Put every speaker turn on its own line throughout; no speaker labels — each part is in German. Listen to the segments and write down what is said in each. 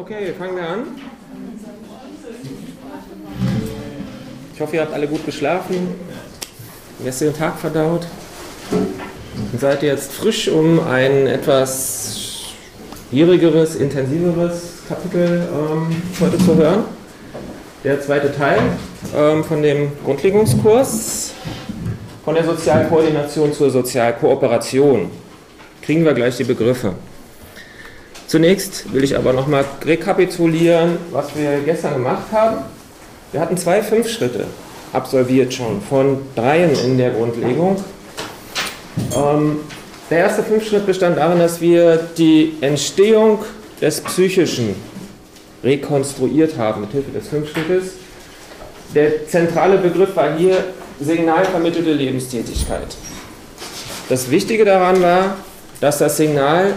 Okay, fangen wir an. Ich hoffe, ihr habt alle gut geschlafen, gestrigen Tag verdaut und seid jetzt frisch, um ein etwas schwierigeres, intensiveres Kapitel ähm, heute zu hören. Der zweite Teil ähm, von dem Grundlegungskurs von der Sozialkoordination zur Sozialkooperation. Kriegen wir gleich die Begriffe. Zunächst will ich aber nochmal rekapitulieren, was wir gestern gemacht haben. Wir hatten zwei Fünf-Schritte absolviert schon, von dreien in der Grundlegung. Ähm, der erste Fünf-Schritt bestand darin, dass wir die Entstehung des Psychischen rekonstruiert haben mit Hilfe des Fünf-Schrittes. Der zentrale Begriff war hier signalvermittelte Lebenstätigkeit. Das Wichtige daran war, dass das Signal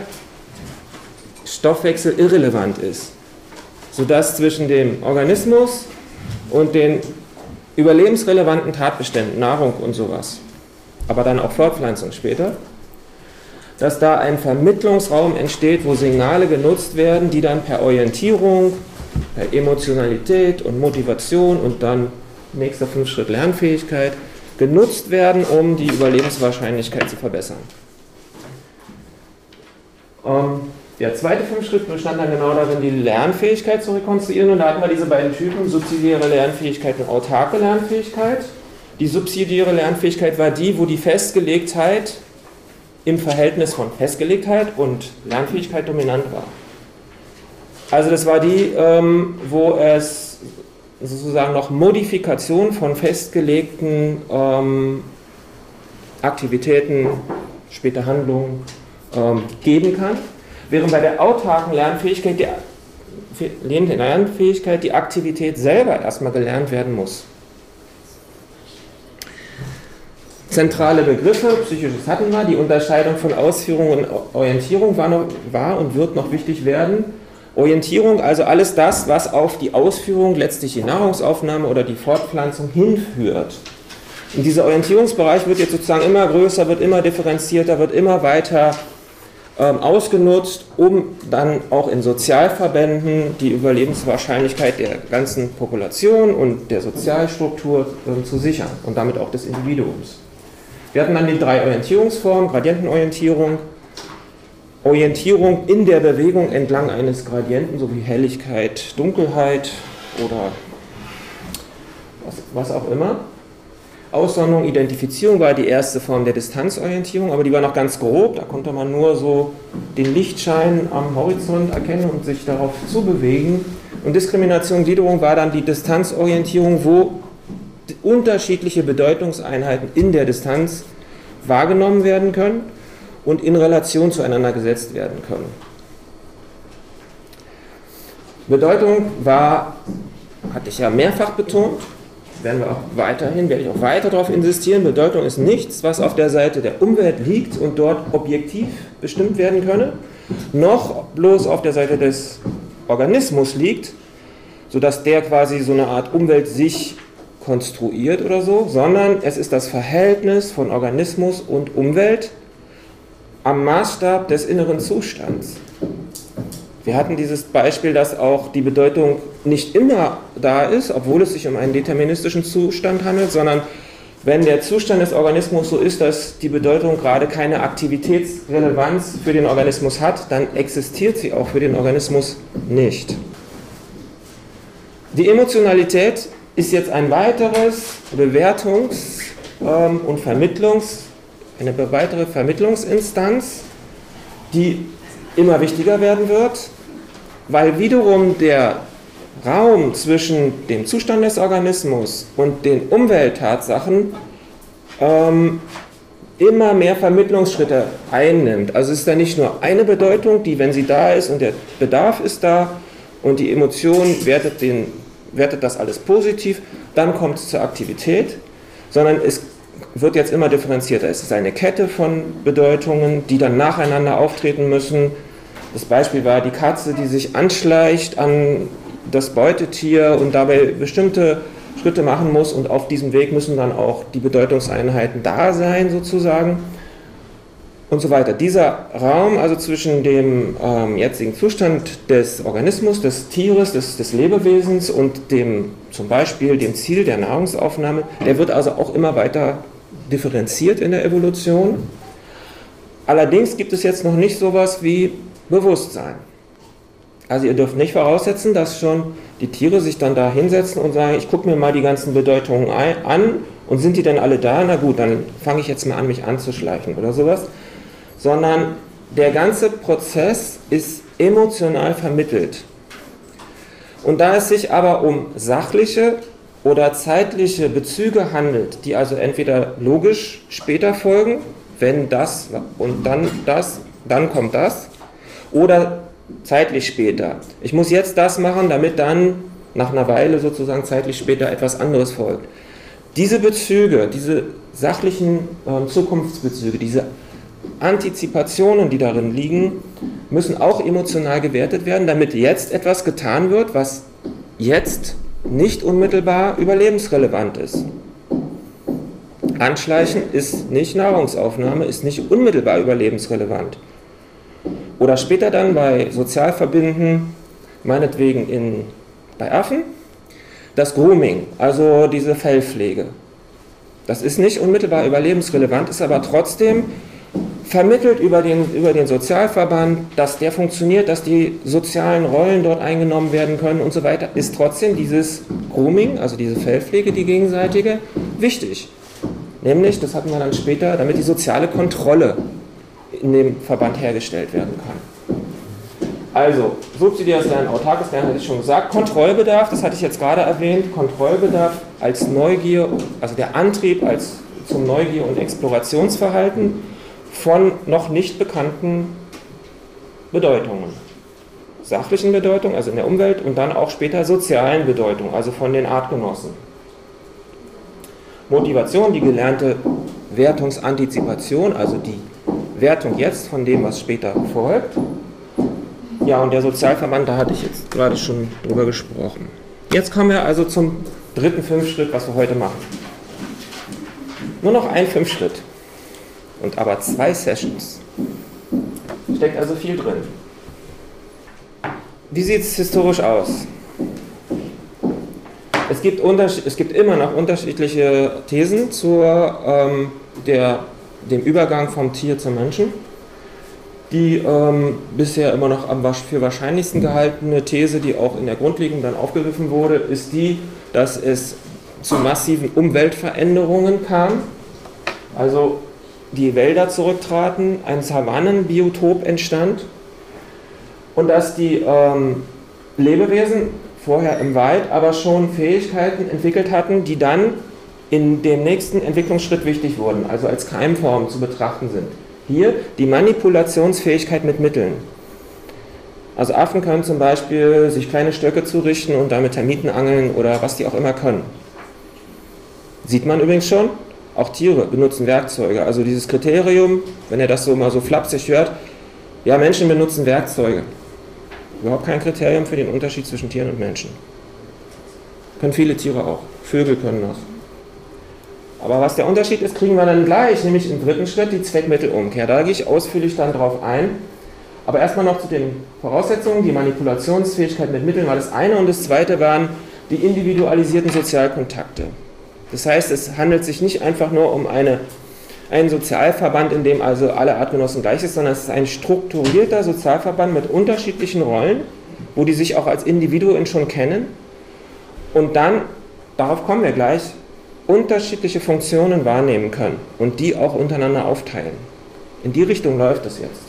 Stoffwechsel irrelevant ist, sodass zwischen dem Organismus und den überlebensrelevanten Tatbeständen, Nahrung und sowas, aber dann auch Fortpflanzung später, dass da ein Vermittlungsraum entsteht, wo Signale genutzt werden, die dann per Orientierung, per Emotionalität und Motivation und dann nächster fünf Schritt Lernfähigkeit genutzt werden, um die Überlebenswahrscheinlichkeit zu verbessern. Ähm, der zweite Fünf-Schritt bestand dann genau darin, die Lernfähigkeit zu rekonstruieren. Und da hatten wir diese beiden Typen, subsidiäre Lernfähigkeit und autarke Lernfähigkeit. Die subsidiäre Lernfähigkeit war die, wo die Festgelegtheit im Verhältnis von Festgelegtheit und Lernfähigkeit dominant war. Also das war die, ähm, wo es sozusagen noch Modifikation von festgelegten ähm, Aktivitäten, später Handlungen ähm, geben kann. Während bei der autarken Lernfähigkeit die, Lernfähigkeit die Aktivität selber erstmal gelernt werden muss. Zentrale Begriffe, psychisches hatten wir, die Unterscheidung von Ausführung und Orientierung war, noch, war und wird noch wichtig werden. Orientierung, also alles das, was auf die Ausführung, letztlich die Nahrungsaufnahme oder die Fortpflanzung hinführt. Und dieser Orientierungsbereich wird jetzt sozusagen immer größer, wird immer differenzierter, wird immer weiter ähm, ausgenutzt, um dann auch in Sozialverbänden die Überlebenswahrscheinlichkeit der ganzen Population und der Sozialstruktur ähm, zu sichern und damit auch des Individuums. Wir hatten dann die drei Orientierungsformen, Gradientenorientierung, Orientierung in der Bewegung entlang eines Gradienten, sowie Helligkeit, Dunkelheit oder was, was auch immer. Aussondung, Identifizierung war die erste Form der Distanzorientierung, aber die war noch ganz grob. Da konnte man nur so den Lichtschein am Horizont erkennen und sich darauf zubewegen. Und Diskrimination, Gliederung war dann die Distanzorientierung, wo unterschiedliche Bedeutungseinheiten in der Distanz wahrgenommen werden können und in Relation zueinander gesetzt werden können. Bedeutung war, hatte ich ja mehrfach betont, werden wir auch weiterhin, werde ich auch weiter darauf insistieren, Bedeutung ist nichts, was auf der Seite der Umwelt liegt und dort objektiv bestimmt werden könne, noch bloß auf der Seite des Organismus liegt, sodass der quasi so eine Art Umwelt sich konstruiert oder so, sondern es ist das Verhältnis von Organismus und Umwelt am Maßstab des inneren Zustands. Wir hatten dieses Beispiel, dass auch die Bedeutung nicht immer da ist, obwohl es sich um einen deterministischen Zustand handelt, sondern wenn der Zustand des Organismus so ist, dass die Bedeutung gerade keine Aktivitätsrelevanz für den Organismus hat, dann existiert sie auch für den Organismus nicht. Die Emotionalität ist jetzt ein weiteres Bewertungs- ähm, und Vermittlungs, eine weitere Vermittlungsinstanz, die immer wichtiger werden wird, weil wiederum der Raum zwischen dem Zustand des Organismus und den Umwelttatsachen ähm, immer mehr Vermittlungsschritte einnimmt. Also es ist da nicht nur eine Bedeutung, die, wenn sie da ist und der Bedarf ist da und die Emotion wertet, den, wertet das alles positiv, dann kommt es zur Aktivität, sondern es wird jetzt immer differenzierter. Es ist eine Kette von Bedeutungen, die dann nacheinander auftreten müssen. Das Beispiel war die Katze, die sich anschleicht an das Beutetier und dabei bestimmte Schritte machen muss und auf diesem Weg müssen dann auch die Bedeutungseinheiten da sein sozusagen. und so weiter. Dieser Raum, also zwischen dem ähm, jetzigen Zustand des Organismus, des Tieres, des, des, Lebewesens und dem zum Beispiel dem Ziel der Nahrungsaufnahme, der wird also auch immer weiter differenziert in der Evolution. Allerdings gibt es jetzt noch nicht sowas wie Bewusstsein. Also ihr dürft nicht voraussetzen, dass schon die Tiere sich dann da hinsetzen und sagen, ich gucke mir mal die ganzen Bedeutungen an und sind die denn alle da? Na gut, dann fange ich jetzt mal an, mich anzuschleichen oder sowas sondern der ganze Prozess ist emotional vermittelt. Und da es sich aber um sachliche oder zeitliche Bezüge handelt, die also entweder logisch später folgen, wenn das und dann das, dann kommt das, oder zeitlich später. Ich muss jetzt das machen, damit dann nach einer Weile sozusagen zeitlich später etwas anderes folgt. Diese Bezüge, diese sachlichen äh, Zukunftsbezüge, diese Antizipationen, die darin liegen, müssen auch emotional gewertet werden, damit jetzt etwas getan wird, was jetzt nicht unmittelbar überlebensrelevant ist. Anschleichen ist nicht Nahrungsaufnahme, ist nicht unmittelbar überlebensrelevant. Oder später dann bei Sozialverbinden, meinetwegen in, bei Affen, das Grooming, also diese Fellpflege. Das ist nicht unmittelbar überlebensrelevant, ist aber trotzdem vermittelt über den, über den Sozialverband, dass der funktioniert, dass die sozialen Rollen dort eingenommen werden können und so weiter, ist trotzdem dieses Grooming, also diese Fellpflege, die gegenseitige, wichtig. Nämlich, das hatten wir dann später, damit die soziale Kontrolle in dem Verband hergestellt werden kann. Also, subsidiäres Lernen, autarkes Lernen hatte ich schon gesagt. Kontrollbedarf, das hatte ich jetzt gerade erwähnt. Kontrollbedarf als Neugier, also der Antrieb als zum Neugier- und Explorationsverhalten von noch nicht bekannten Bedeutungen. Sachlichen Bedeutungen, also in der Umwelt, und dann auch später sozialen Bedeutungen, also von den Artgenossen. Motivation, die gelernte Wertungsantizipation, also die Wertung jetzt von dem, was später folgt. Ja, und der Sozialverband, da hatte ich jetzt gerade schon drüber gesprochen. Jetzt kommen wir also zum dritten Fünfschritt, was wir heute machen. Nur noch ein Fünfschritt und aber zwei Sessions. Steckt also viel drin. Wie sieht es historisch aus? Es gibt, es gibt immer noch unterschiedliche Thesen zur, ähm, dem Übergang vom Tier zum Menschen. Die ähm, bisher immer noch am für wahrscheinlichsten gehaltene These, die auch in der Grundlegung dann aufgegriffen wurde, ist die, dass es zu massiven Umweltveränderungen kam. Also die Wälder zurücktraten, ein Savannenbiotop entstand und dass die ähm, Lebewesen vorher im Wald aber schon Fähigkeiten entwickelt hatten, die dann in dem nächsten Entwicklungsschritt wichtig wurden, also als Keimform zu betrachten sind. Hier die Manipulationsfähigkeit mit Mitteln. Also Affen können zum Beispiel sich kleine Stöcke zurichten und damit Termiten angeln oder was die auch immer können. Sieht man übrigens schon, auch Tiere benutzen Werkzeuge. Also dieses Kriterium, wenn ihr das so mal so flapsig hört, ja, Menschen benutzen Werkzeuge. Überhaupt kein Kriterium für den Unterschied zwischen Tieren und Menschen. Können viele Tiere auch. Vögel können das. Aber was der Unterschied ist, kriegen wir dann gleich, nämlich im dritten Schritt die Zweckmittelumkehr. Da gehe ich ausführlich dann drauf ein. Aber erstmal noch zu den Voraussetzungen. Die Manipulationsfähigkeit mit Mitteln war das eine und das zweite waren die individualisierten Sozialkontakte. Das heißt, es handelt sich nicht einfach nur um eine, einen Sozialverband, in dem also alle Artgenossen gleich sind, sondern es ist ein strukturierter Sozialverband mit unterschiedlichen Rollen, wo die sich auch als Individuen schon kennen und dann, darauf kommen wir gleich, unterschiedliche Funktionen wahrnehmen können und die auch untereinander aufteilen. In die Richtung läuft es jetzt.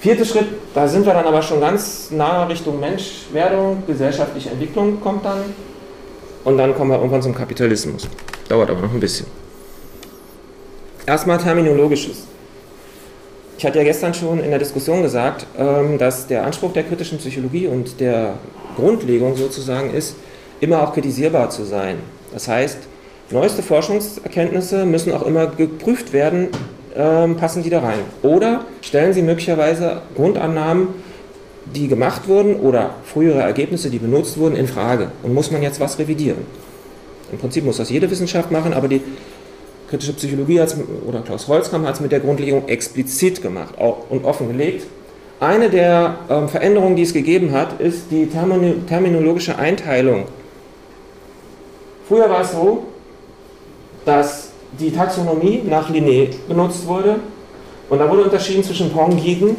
Vierter Schritt, da sind wir dann aber schon ganz nah Richtung Menschwerdung, gesellschaftliche Entwicklung kommt dann und dann kommen wir irgendwann zum Kapitalismus. Dauert aber noch ein bisschen. Erstmal terminologisches. Ich hatte ja gestern schon in der Diskussion gesagt, ähm, dass der Anspruch der kritischen Psychologie und der Grundlegung sozusagen ist, immer auch kritisierbar zu sein. Das heißt, neueste Forschungserkenntnisse müssen auch immer geprüft werden, ähm, passen die da rein. Oder stellen sie möglicherweise Grundannahmen, die gemacht wurden oder frühere Ergebnisse, die benutzt wurden, in Frage. Und muss man jetzt was revidieren? Im Prinzip muss das jede Wissenschaft machen, aber die kritische Psychologie oder Klaus Holzkamp hat es mit der Grundlegung explizit gemacht und offengelegt. Eine der ähm, Veränderungen, die es gegeben hat, ist die terminologische Einteilung. Früher war es so, dass die Taxonomie nach Linné benutzt wurde und da wurde unterschieden zwischen Pongiden,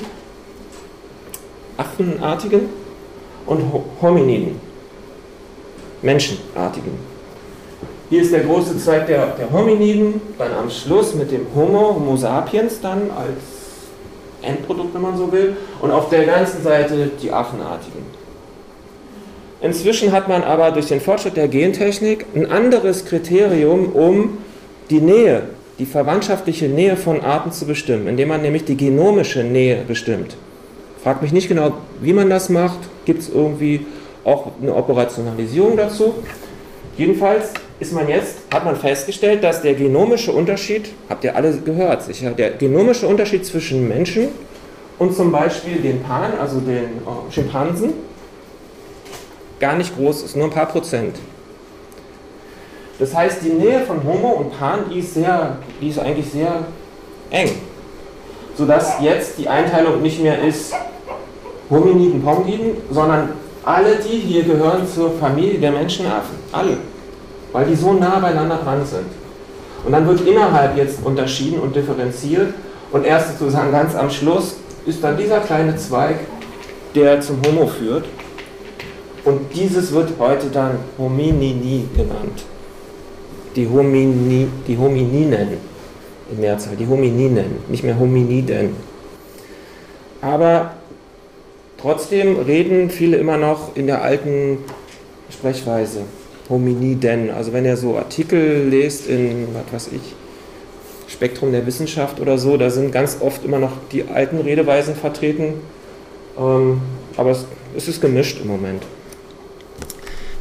Affenartigen und Hominiden, Menschenartigen. Hier ist der große Zweig der, der Hominiden, dann am Schluss mit dem Homo, Homo sapiens dann als Endprodukt, wenn man so will, und auf der ganzen Seite die Affenartigen. Inzwischen hat man aber durch den Fortschritt der Gentechnik ein anderes Kriterium, um die Nähe, die verwandtschaftliche Nähe von Arten zu bestimmen, indem man nämlich die genomische Nähe bestimmt. Fragt mich nicht genau, wie man das macht, gibt es irgendwie auch eine Operationalisierung dazu. Jedenfalls ist man jetzt, hat man festgestellt, dass der genomische Unterschied, habt ihr alle gehört sicher, der genomische Unterschied zwischen Menschen und zum Beispiel den Pan, also den äh, Schimpansen, gar nicht groß ist, nur ein paar Prozent. Das heißt, die Nähe von Homo und Pan, die ist, sehr, die ist eigentlich sehr eng. Sodass jetzt die Einteilung nicht mehr ist Hominiden, Pongiden, sondern alle die hier gehören zur Familie der Menschenaffen. Alle weil die so nah beieinander dran sind. Und dann wird innerhalb jetzt unterschieden und differenziert und erst sozusagen ganz am Schluss ist dann dieser kleine Zweig, der zum Homo führt. Und dieses wird heute dann Hominini genannt. Die, Homini, die Homininen in Mehrzahl, die Homininen, nicht mehr Hominiden. Aber trotzdem reden viele immer noch in der alten Sprechweise. Hominiden. Also wenn ihr so Artikel lest in, was weiß ich, Spektrum der Wissenschaft oder so, da sind ganz oft immer noch die alten Redeweisen vertreten. Ähm, aber es, es, ist gemischt im Moment.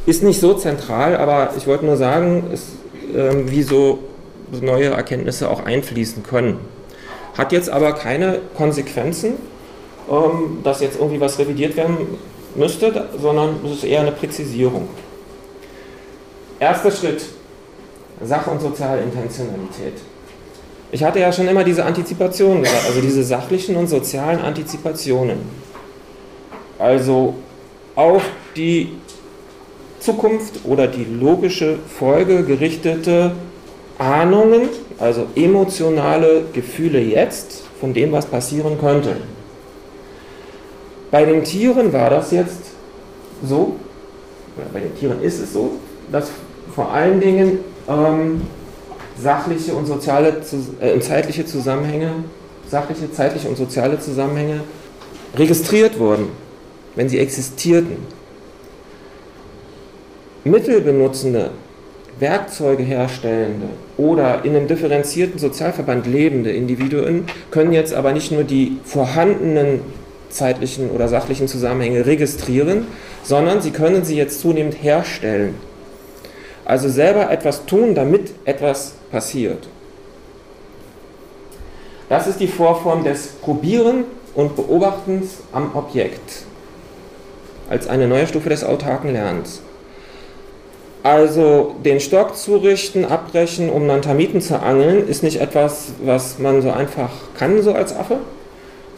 Ist nicht so zentral, aber ich wollte nur sagen, es, ähm, wie so neue Erkenntnisse auch einfließen können. Hat jetzt aber keine Konsequenzen, ähm, dass jetzt irgendwie was revidiert werden müsste, sondern es ist eher eine Präzisierung. Erster Schritt, Sach- und Sozialintentionalität. Ich hatte ja schon immer diese Antizipation gesagt, also diese sachlichen und sozialen Antizipationen. Also auf die Zukunft oder die logische Folge gerichtete Ahnungen, also emotionale Gefühle jetzt von dem, was passieren könnte. Bei den Tieren war das jetzt so, oder bei den Tieren ist es so, dass vor allen Dingen ähm, sachliche und soziale, äh, zeitliche Zusammenhänge, sachliche, zeitliche und soziale Zusammenhänge registriert wurden, wenn sie existierten. Mittelbenutzende, Werkzeuge herstellende oder in einem differenzierten Sozialverband lebende Individuen können jetzt aber nicht nur die vorhandenen zeitlichen oder sachlichen Zusammenhänge registrieren, sondern sie können sie jetzt zunehmend herstellen. Also selber etwas tun, damit etwas passiert. Das ist die Vorform des Probieren und Beobachtens am Objekt als eine neue Stufe des autarken Lernens. Also den Stock zurichten, abbrechen, um dann Termiten zu angeln, ist nicht etwas, was man so einfach kann, so als Affe,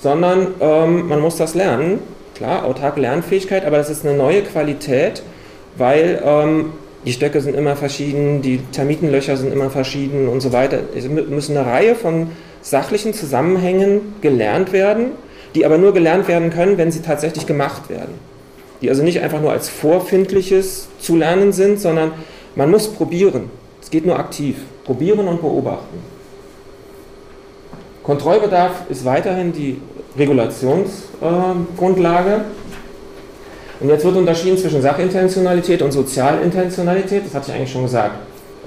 sondern ähm, man muss das lernen. Klar, autarke Lernfähigkeit, aber das ist eine neue Qualität, weil ähm, die Stöcke sind immer verschieden, die Termitenlöcher sind immer verschieden und so weiter. Es müssen eine Reihe von sachlichen Zusammenhängen gelernt werden, die aber nur gelernt werden können, wenn sie tatsächlich gemacht werden. Die also nicht einfach nur als vorfindliches zu lernen sind, sondern man muss probieren. Es geht nur aktiv. Probieren und beobachten. Kontrollbedarf ist weiterhin die Regulationsgrundlage. Und jetzt wird unterschieden zwischen Sachintentionalität und Sozialintentionalität, das hatte ich eigentlich schon gesagt.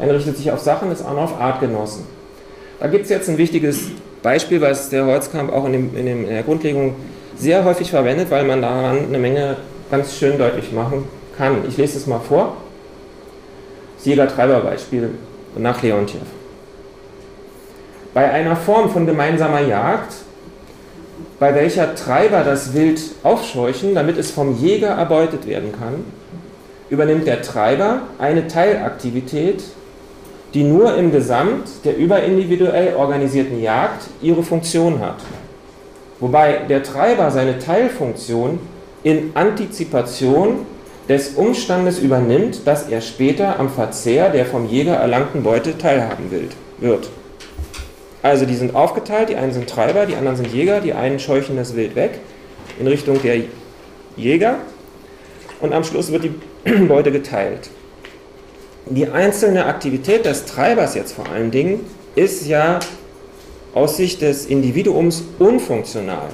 Eine richtet sich auf Sachen, das andere auf Artgenossen. Da gibt es jetzt ein wichtiges Beispiel, was der Holzkamp auch in, dem, in, dem, in der Grundlegung sehr häufig verwendet, weil man daran eine Menge ganz schön deutlich machen kann. Ich lese es mal vor. Jäger-Treiber-Beispiel nach Leontiev. Bei einer Form von gemeinsamer Jagd bei welcher Treiber das Wild aufscheuchen, damit es vom Jäger erbeutet werden kann, übernimmt der Treiber eine Teilaktivität die nur im Gesamt der überindividuell organisierten Jagd ihre Funktion hat. Wobei der Treiber seine Teilfunktion in Antizipation des Umstandes übernimmt, dass er später am Verzehr der vom Jäger erlangten Beute teilhaben wird. Also die sind aufgeteilt, die einen sind Treiber, die anderen sind Jäger, die einen scheuchen das Wild weg in Richtung der Jäger und am Schluss wird die Beute geteilt. Die einzelne Aktivität des Treibers jetzt vor allen Dingen ist ja aus Sicht des Individuums unfunktional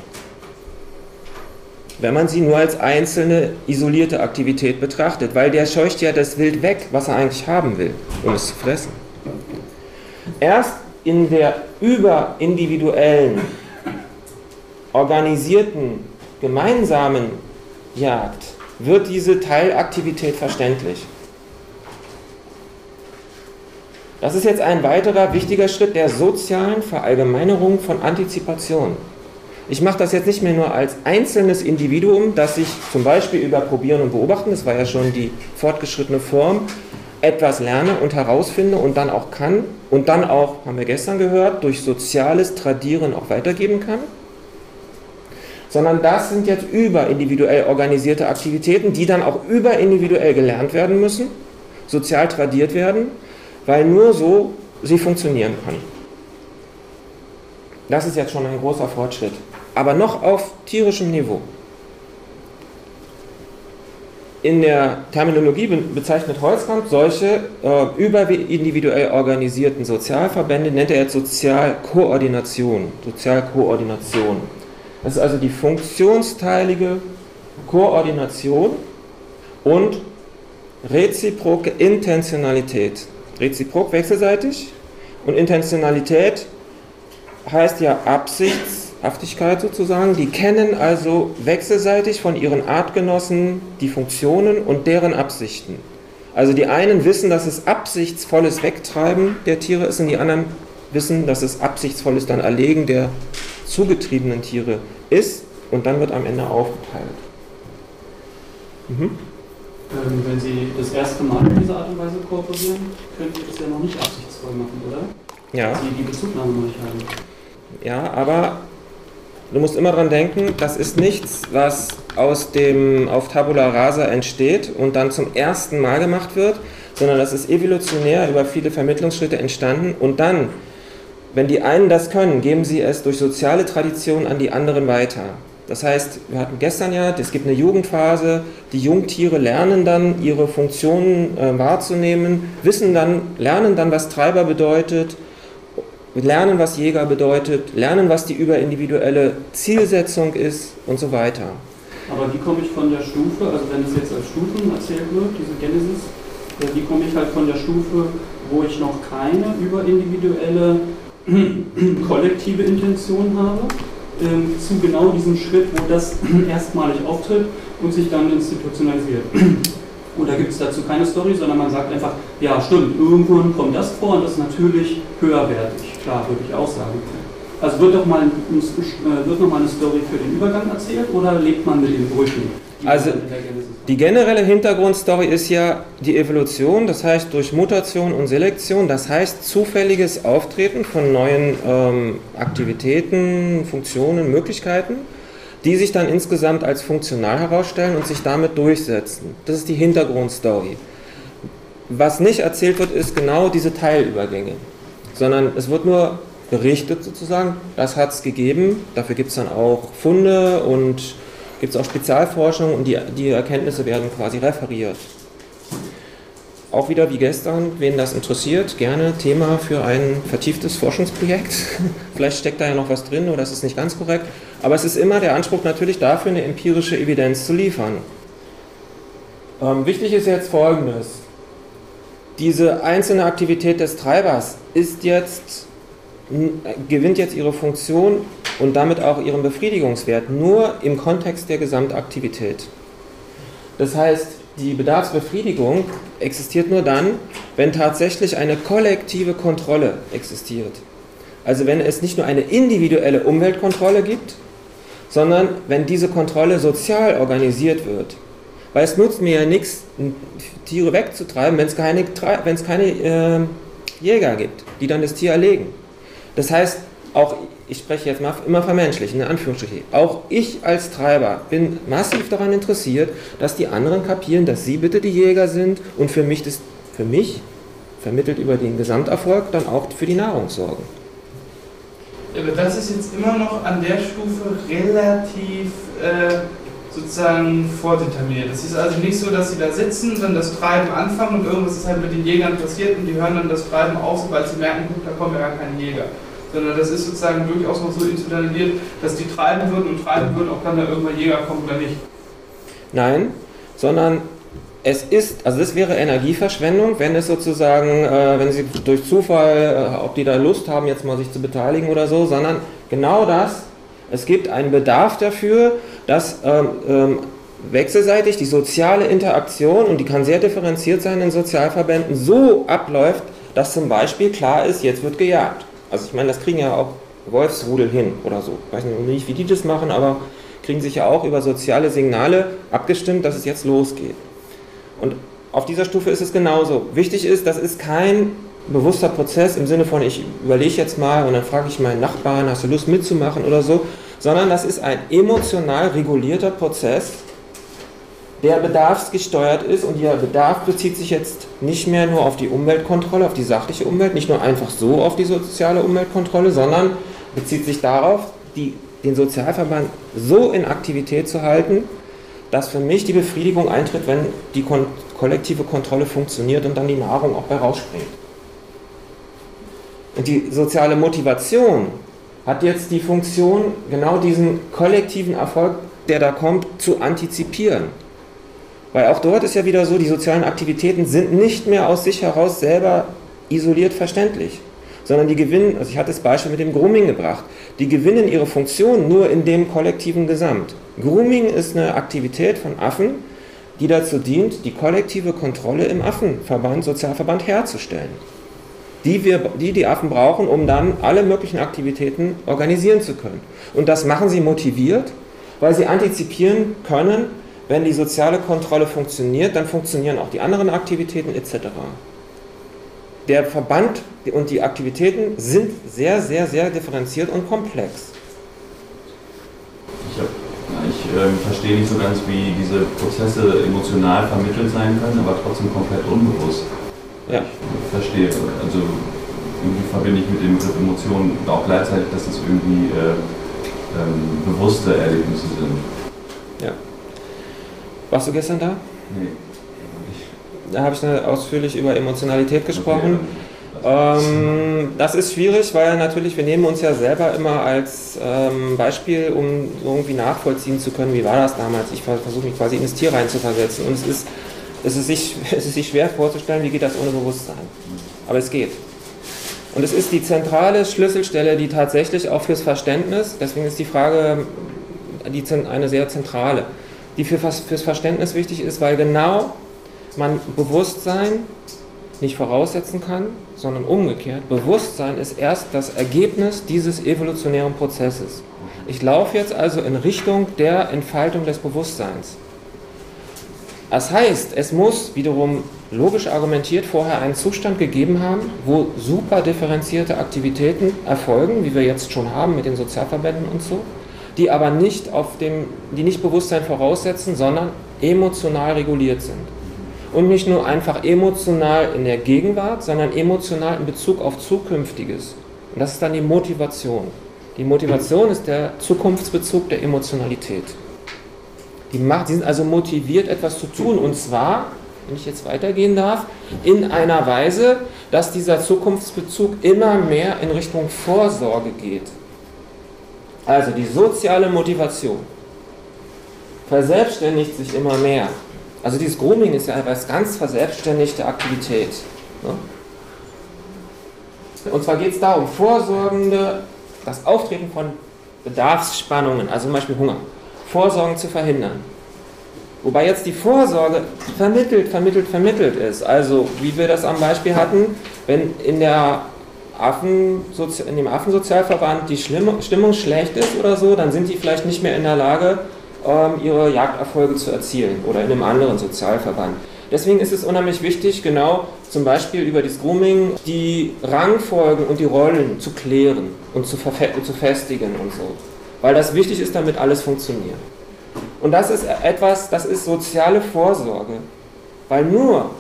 wenn man sie nur als einzelne isolierte Aktivität betrachtet, weil der scheucht ja das Wild weg, was er eigentlich haben will, um es zu fressen. Erst in der überindividuellen, organisierten, gemeinsamen Jagd wird diese Teilaktivität verständlich. Das ist jetzt ein weiterer wichtiger Schritt der sozialen Verallgemeinerung von Antizipation. Ich mache das jetzt nicht mehr nur als einzelnes Individuum, das sich zum Beispiel über Probieren und Beobachten, das war ja schon die fortgeschrittene Form, etwas lerne und herausfinde und dann auch kann und dann auch, haben wir gestern gehört, durch soziales Tradieren auch weitergeben kann, sondern das sind jetzt überindividuell organisierte Aktivitäten, die dann auch überindividuell gelernt werden müssen, sozial tradiert werden, weil nur so sie funktionieren kann. Das ist jetzt schon ein großer Fortschritt aber noch auf tierischem Niveau. In der Terminologie bezeichnet Holzkamp solche äh, überindividuell organisierten Sozialverbände, nennt er jetzt Sozialkoordination. Sozialkoordination. Das ist also die funktionsteilige Koordination und reziproke Intentionalität. Reziprok wechselseitig und Intentionalität heißt ja Absichts- Haftigkeit sozusagen, die kennen also wechselseitig von ihren Artgenossen die Funktionen und deren Absichten. Also die einen wissen, dass es absichtsvolles Wegtreiben der Tiere ist und die anderen wissen, dass es absichtsvolles dann Erlegen der zugetriebenen Tiere ist und dann wird am Ende aufgeteilt.
Mhm. Ähm, wenn Sie das erste Mal in dieser Art und Weise kooperieren, können Sie das ja noch nicht absichtsvoll machen, oder?
Ja.
Sie die Bezugnahme noch nicht haben.
Ja, aber Du musst immer daran denken, das ist nichts, was aus dem auf Tabula Rasa entsteht und dann zum ersten Mal gemacht wird, sondern das ist evolutionär über viele Vermittlungsschritte entstanden und dann, wenn die einen das können, geben sie es durch soziale Tradition an die anderen weiter. Das heißt, wir hatten gestern ja, es gibt eine Jugendphase, die Jungtiere lernen dann, ihre Funktionen äh, wahrzunehmen, wissen dann, lernen dann, was Treiber bedeutet, lernen, was Jäger bedeutet, lernen, was die überindividuelle Zielsetzung ist und so weiter.
Aber wie komme ich von der Stufe, also wenn es jetzt als Stufen erzählt wird, diese Genesis, äh, wie komme ich halt von der Stufe, wo ich noch keine überindividuelle kollektive Intention habe, ähm, zu genau diesem Schritt, wo das erstmalig auftritt und sich dann institutionalisiert. Oder gibt es dazu keine Story, sondern man sagt einfach, ja stimmt, irgendwann kommt das vor und das ist natürlich höherwertig. Klar, würde ich auch sagen. Also wird doch mal, äh, wird noch mal eine Story für den Übergang erzählt oder lebt man mit den Brüchen?
Also die generelle Hintergrundstory ist ja die Evolution, das heißt durch Mutation und Selektion, das heißt zufälliges Auftreten von neuen ähm, Aktivitäten, Funktionen, Möglichkeiten die sich dann insgesamt als funktional herausstellen und sich damit durchsetzen. Das ist die Hintergrundstory. Was nicht erzählt wird, ist genau diese Teilübergänge, sondern es wird nur berichtet sozusagen, das hat es gegeben, dafür gibt es dann auch Funde und gibt es auch Spezialforschung und die, die Erkenntnisse werden quasi referiert. Auch wieder wie gestern, wen das interessiert, gerne Thema für ein vertieftes Forschungsprojekt. Vielleicht steckt da ja noch was drin oder es ist nicht ganz korrekt. Aber es ist immer der Anspruch natürlich dafür, eine empirische Evidenz zu liefern. Ähm, wichtig ist jetzt Folgendes. Diese einzelne Aktivität des Treibers ist jetzt, gewinnt jetzt ihre Funktion und damit auch ihren Befriedigungswert nur im Kontext der Gesamtaktivität. Das heißt, die Bedarfsbefriedigung existiert nur dann, wenn tatsächlich eine kollektive Kontrolle existiert. Also wenn es nicht nur eine individuelle Umweltkontrolle gibt, sondern wenn diese Kontrolle sozial organisiert wird. Weil es nutzt mir ja nichts, Tiere wegzutreiben, wenn es keine, wenn es keine äh, Jäger gibt, die dann das Tier erlegen. Das heißt, auch ich spreche jetzt mal immer vermenschlichen, in Anführungsstrichen, auch ich als Treiber bin massiv daran interessiert, dass die anderen kapieren, dass sie bitte die Jäger sind und für mich, das, für mich vermittelt über den Gesamterfolg dann auch für die Nahrung sorgen.
Ja, aber das ist jetzt immer noch an der Stufe relativ äh, sozusagen vordeterminiert. Es ist also nicht so, dass sie da sitzen, dann das Treiben anfangen und irgendwas ist halt mit den Jägern passiert und die hören dann das Treiben auf, sobald sie merken, da kommen ja gar keine Jäger sondern das ist sozusagen durchaus noch so institutionalisiert, dass die treiben würden und treiben würden, ob dann da irgendwann Jäger kommen oder nicht.
Nein, sondern es ist, also das wäre Energieverschwendung, wenn es sozusagen, äh, wenn sie durch Zufall, äh, ob die da Lust haben, jetzt mal sich zu beteiligen oder so, sondern genau das, es gibt einen Bedarf dafür, dass ähm, ähm, wechselseitig die soziale Interaktion, und die kann sehr differenziert sein in Sozialverbänden, so abläuft, dass zum Beispiel klar ist, jetzt wird gejagt. Also ich meine, das kriegen ja auch Wolfsrudel hin oder so. Ich weiß nicht, wie die das machen, aber kriegen sich ja auch über soziale Signale abgestimmt, dass es jetzt losgeht. Und auf dieser Stufe ist es genauso. Wichtig ist, das ist kein bewusster Prozess im Sinne von, ich überlege jetzt mal und dann frage ich meinen Nachbarn, hast du Lust mitzumachen oder so, sondern das ist ein emotional regulierter Prozess, der bedarfsgesteuert ist und der Bedarf bezieht sich jetzt nicht mehr nur auf die Umweltkontrolle, auf die sachliche Umwelt, nicht nur einfach so auf die soziale Umweltkontrolle, sondern bezieht sich darauf, die, den Sozialverband so in Aktivität zu halten, dass für mich die Befriedigung eintritt, wenn die kon kollektive Kontrolle funktioniert und dann die Nahrung auch bei rausspringt. Und die soziale Motivation hat jetzt die Funktion, genau diesen kollektiven Erfolg, der da kommt, zu antizipieren. Weil auch dort ist ja wieder so, die sozialen Aktivitäten sind nicht mehr aus sich heraus selber isoliert verständlich, sondern die gewinnen, also ich hatte das Beispiel mit dem Grooming gebracht, die gewinnen ihre Funktion nur in dem kollektiven Gesamt. Grooming ist eine Aktivität von Affen, die dazu dient, die kollektive Kontrolle im Affenverband, Sozialverband herzustellen. Die, wir, die die Affen brauchen, um dann alle möglichen Aktivitäten organisieren zu können. Und das machen sie motiviert, weil sie antizipieren können, wenn die soziale Kontrolle funktioniert, dann funktionieren auch die anderen Aktivitäten etc. Der Verband und die Aktivitäten sind sehr, sehr, sehr differenziert und komplex.
Ich, hab, ich äh, verstehe nicht so ganz, wie diese Prozesse emotional vermittelt sein können, aber trotzdem komplett unbewusst. Ja. Ich verstehe. Also irgendwie verbinde ich mit dem Begriff Emotionen auch gleichzeitig, dass es irgendwie äh, ähm, bewusste Erlebnisse sind.
Ja. Warst du gestern da? Nee. Da habe ich ausführlich über Emotionalität gesprochen. Okay. Ähm, das ist schwierig, weil natürlich, wir nehmen uns ja selber immer als ähm, Beispiel, um irgendwie nachvollziehen zu können, wie war das damals. Ich versuche mich quasi in das Tier reinzuversetzen. Und es ist, es, ist sich, es ist sich schwer vorzustellen, wie geht das ohne Bewusstsein. Aber es geht. Und es ist die zentrale Schlüsselstelle, die tatsächlich auch fürs Verständnis, deswegen ist die Frage die, eine sehr zentrale die für, fürs Verständnis wichtig ist, weil genau man Bewusstsein nicht voraussetzen kann, sondern umgekehrt. Bewusstsein ist erst das Ergebnis dieses evolutionären Prozesses. Ich laufe jetzt also in Richtung der Entfaltung des Bewusstseins. Das heißt, es muss wiederum logisch argumentiert vorher einen Zustand gegeben haben, wo super differenzierte Aktivitäten erfolgen, wie wir jetzt schon haben mit den Sozialverbänden und so die aber nicht auf dem, die nicht Bewusstsein voraussetzen, sondern emotional reguliert sind. Und nicht nur einfach emotional in der Gegenwart, sondern emotional in Bezug auf Zukünftiges. Und das ist dann die Motivation. Die Motivation ist der Zukunftsbezug der Emotionalität. Die, macht, die sind also motiviert, etwas zu tun. Und zwar, wenn ich jetzt weitergehen darf, in einer Weise, dass dieser Zukunftsbezug immer mehr in Richtung Vorsorge geht. Also die soziale Motivation verselbstständigt sich immer mehr. Also dieses Grooming ist ja eine ganz verselbstständigte Aktivität. Ne? Und zwar geht es darum, vorsorgende, das Auftreten von Bedarfsspannungen, also zum Beispiel Hunger, Vorsorgen zu verhindern. Wobei jetzt die Vorsorge vermittelt, vermittelt, vermittelt ist. Also wie wir das am Beispiel hatten, wenn in der Affen, in dem Affensozialverband die Stimmung schlecht ist oder so, dann sind die vielleicht nicht mehr in der Lage, ähm, ihre Jagderfolge zu erzielen oder in einem anderen Sozialverband. Deswegen ist es unheimlich wichtig, genau zum Beispiel über das Grooming die Rangfolgen und die Rollen zu klären und zu, zu festigen und so. Weil das wichtig ist, damit alles funktioniert. Und das ist etwas, das ist soziale Vorsorge. Weil nur,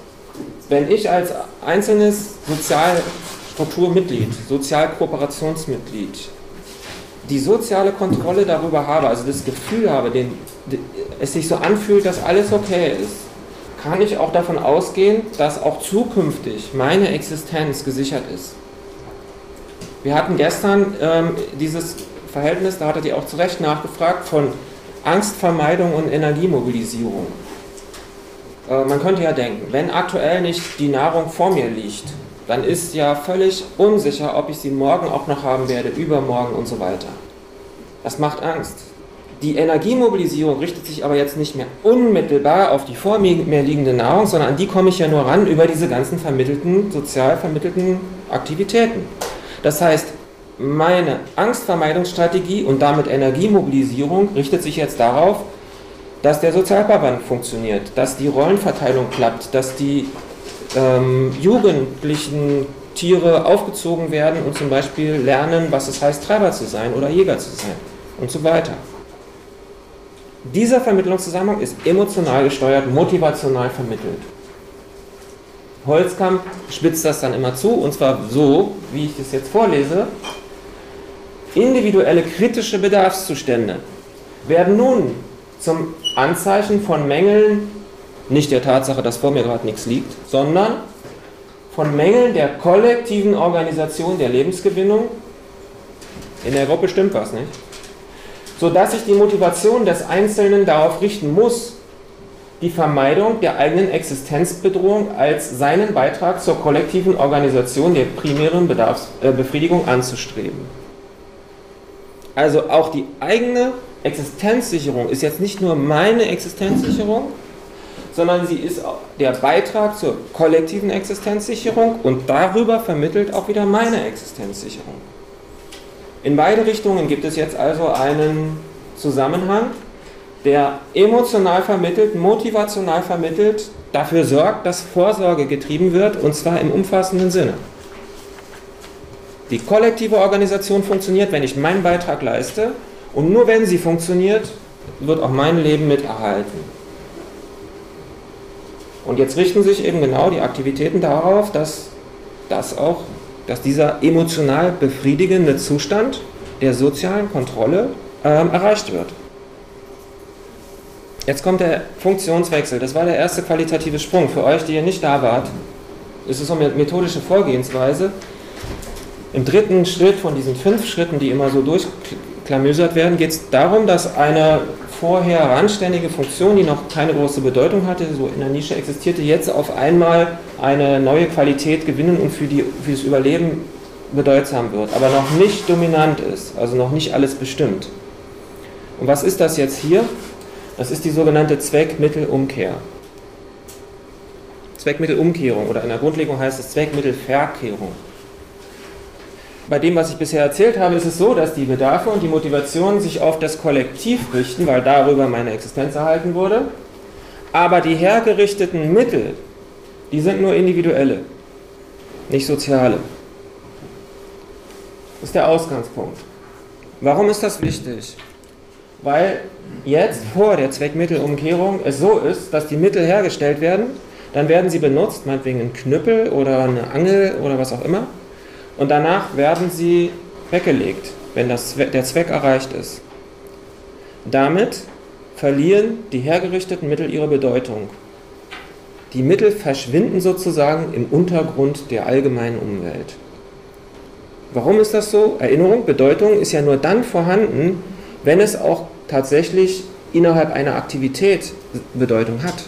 wenn ich als einzelnes Sozialstrukturmitglied, Sozialkooperationsmitglied, die soziale Kontrolle darüber habe, also das Gefühl habe, den, es sich so anfühlt, dass alles okay ist, kann ich auch davon ausgehen, dass auch zukünftig meine Existenz gesichert ist. Wir hatten gestern ähm, dieses Verhältnis, da hattet ihr auch zu Recht nachgefragt, von Angstvermeidung und Energiemobilisierung. Äh, man könnte ja denken, wenn aktuell nicht die Nahrung vor mir liegt, dann ist ja völlig unsicher, ob ich sie morgen auch noch haben werde, übermorgen und so weiter. Das macht Angst. Die Energiemobilisierung richtet sich aber jetzt nicht mehr unmittelbar auf die vor mir liegende Nahrung, sondern an die komme ich ja nur ran über diese ganzen vermittelten, sozial vermittelten Aktivitäten. Das heißt, meine Angstvermeidungsstrategie und damit Energiemobilisierung richtet sich jetzt darauf, dass der Sozialverband funktioniert, dass die Rollenverteilung klappt, dass die ähm, jugendlichen Tiere aufgezogen werden und zum Beispiel lernen, was es heißt, Treiber zu sein oder Jäger zu sein und so weiter. Dieser Vermittlungszusammenhang ist emotional gesteuert, motivational vermittelt. Holzkamp spitzt das dann immer zu, und zwar so, wie ich das jetzt vorlese. Individuelle kritische Bedarfszustände werden nun zum Anzeichen von Mängeln, nicht der Tatsache, dass vor mir gerade nichts liegt, sondern von Mängeln der kollektiven Organisation der Lebensgewinnung. In der Gruppe stimmt was, nicht? sodass sich die Motivation des Einzelnen darauf richten muss, die Vermeidung der eigenen Existenzbedrohung als seinen Beitrag zur kollektiven Organisation der primären Bedarfsbefriedigung äh, anzustreben. Also auch die eigene Existenzsicherung ist jetzt nicht nur meine Existenzsicherung, sondern sie ist der Beitrag zur kollektiven Existenzsicherung und darüber vermittelt auch wieder meine Existenzsicherung. In beide Richtungen gibt es jetzt also einen Zusammenhang, der emotional vermittelt, motivational vermittelt, dafür sorgt, dass Vorsorge getrieben wird, und zwar im umfassenden Sinne. Die kollektive Organisation funktioniert, wenn ich meinen Beitrag leiste, und nur wenn sie funktioniert, wird auch mein Leben mit erhalten. Und jetzt richten sich eben genau die Aktivitäten darauf, dass das auch dass dieser emotional befriedigende Zustand der sozialen Kontrolle ähm, erreicht wird. Jetzt kommt der Funktionswechsel. Das war der erste qualitative Sprung. Für euch, die ihr nicht da wart, ist es so eine methodische Vorgehensweise. Im dritten Schritt von diesen fünf Schritten, die immer so durchklamüsert werden, geht es darum, dass eine vorher randständige Funktion, die noch keine große Bedeutung hatte, so in der Nische existierte, jetzt auf einmal eine neue Qualität gewinnen und für, die, für das Überleben bedeutsam wird, aber noch nicht dominant ist, also noch nicht alles bestimmt. Und was ist das jetzt hier? Das ist die sogenannte Zweckmittelumkehr. Zweckmittelumkehrung oder in der Grundlegung heißt es Zweckmittelverkehrung bei dem, was ich bisher erzählt habe, ist es so, dass die Bedarfe und die Motivationen sich auf das Kollektiv richten, weil darüber meine Existenz erhalten wurde. Aber die hergerichteten Mittel, die sind nur individuelle, nicht soziale. Das ist der Ausgangspunkt. Warum ist das wichtig? Weil jetzt vor der Zweckmittelumkehrung es so ist, dass die Mittel hergestellt werden, dann werden sie benutzt, meinetwegen ein Knüppel oder eine Angel oder was auch immer und danach werden sie weggelegt, wenn das, der Zweck erreicht ist. Damit verlieren die hergerichteten Mittel ihre Bedeutung. Die Mittel verschwinden sozusagen im Untergrund der allgemeinen Umwelt. Warum ist das so? Erinnerung, Bedeutung ist ja nur dann vorhanden, wenn es auch tatsächlich innerhalb einer Aktivität Bedeutung hat.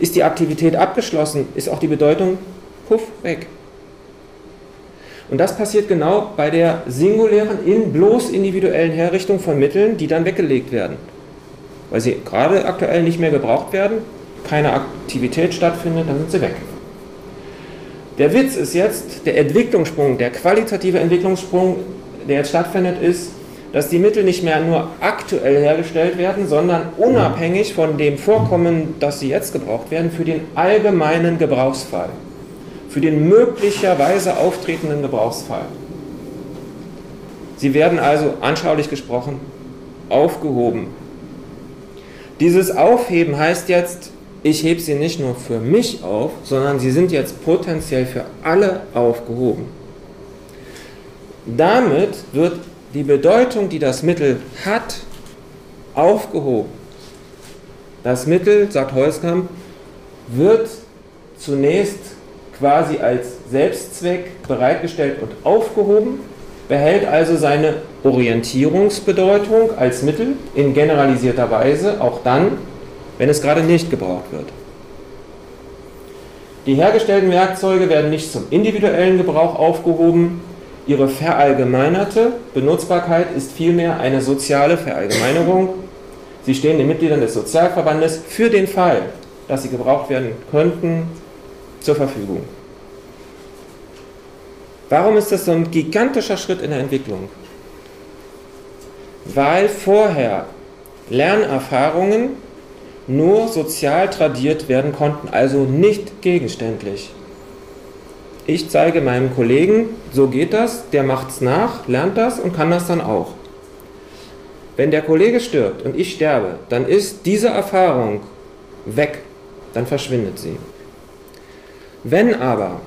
Ist die Aktivität abgeschlossen, ist auch die Bedeutung puff weg. Und das passiert genau bei der singulären, in bloß individuellen Herrichtung von Mitteln, die dann weggelegt werden. Weil sie gerade aktuell nicht mehr gebraucht werden, keine Aktivität stattfindet, dann sind sie weg. Der Witz ist jetzt, der Entwicklungssprung, der qualitative Entwicklungssprung, der jetzt stattfindet, ist, dass die Mittel nicht mehr nur aktuell hergestellt werden, sondern unabhängig von dem Vorkommen, dass sie jetzt gebraucht werden, für den allgemeinen Gebrauchsfall, für den möglicherweise auftretenden Gebrauchsfall. Sie werden also anschaulich gesprochen aufgehoben. Dieses Aufheben heißt jetzt, ich hebe sie nicht nur für mich auf, sondern sie sind jetzt potenziell für alle aufgehoben. Damit wird die Bedeutung, die das Mittel hat, aufgehoben. Das Mittel, sagt Holzkamp, wird zunächst quasi als Selbstzweck bereitgestellt und aufgehoben, behält also seine Orientierungsbedeutung als Mittel in generalisierter Weise, auch dann, wenn es gerade nicht gebraucht wird. Die hergestellten Werkzeuge werden nicht zum individuellen Gebrauch aufgehoben, Ihre verallgemeinerte Benutzbarkeit ist vielmehr eine soziale Verallgemeinerung. Sie stehen den Mitgliedern des Sozialverbandes für den Fall, dass sie gebraucht werden könnten, zur Verfügung. Warum ist das so ein gigantischer Schritt in der Entwicklung? Weil vorher Lernerfahrungen nur sozial tradiert werden konnten, also nicht gegenständlich. Ich zeige meinem Kollegen, so geht das, der macht es nach, lernt das und kann das dann auch. Wenn der Kollege stirbt und ich sterbe, dann ist diese Erfahrung weg, dann verschwindet sie. Wenn aber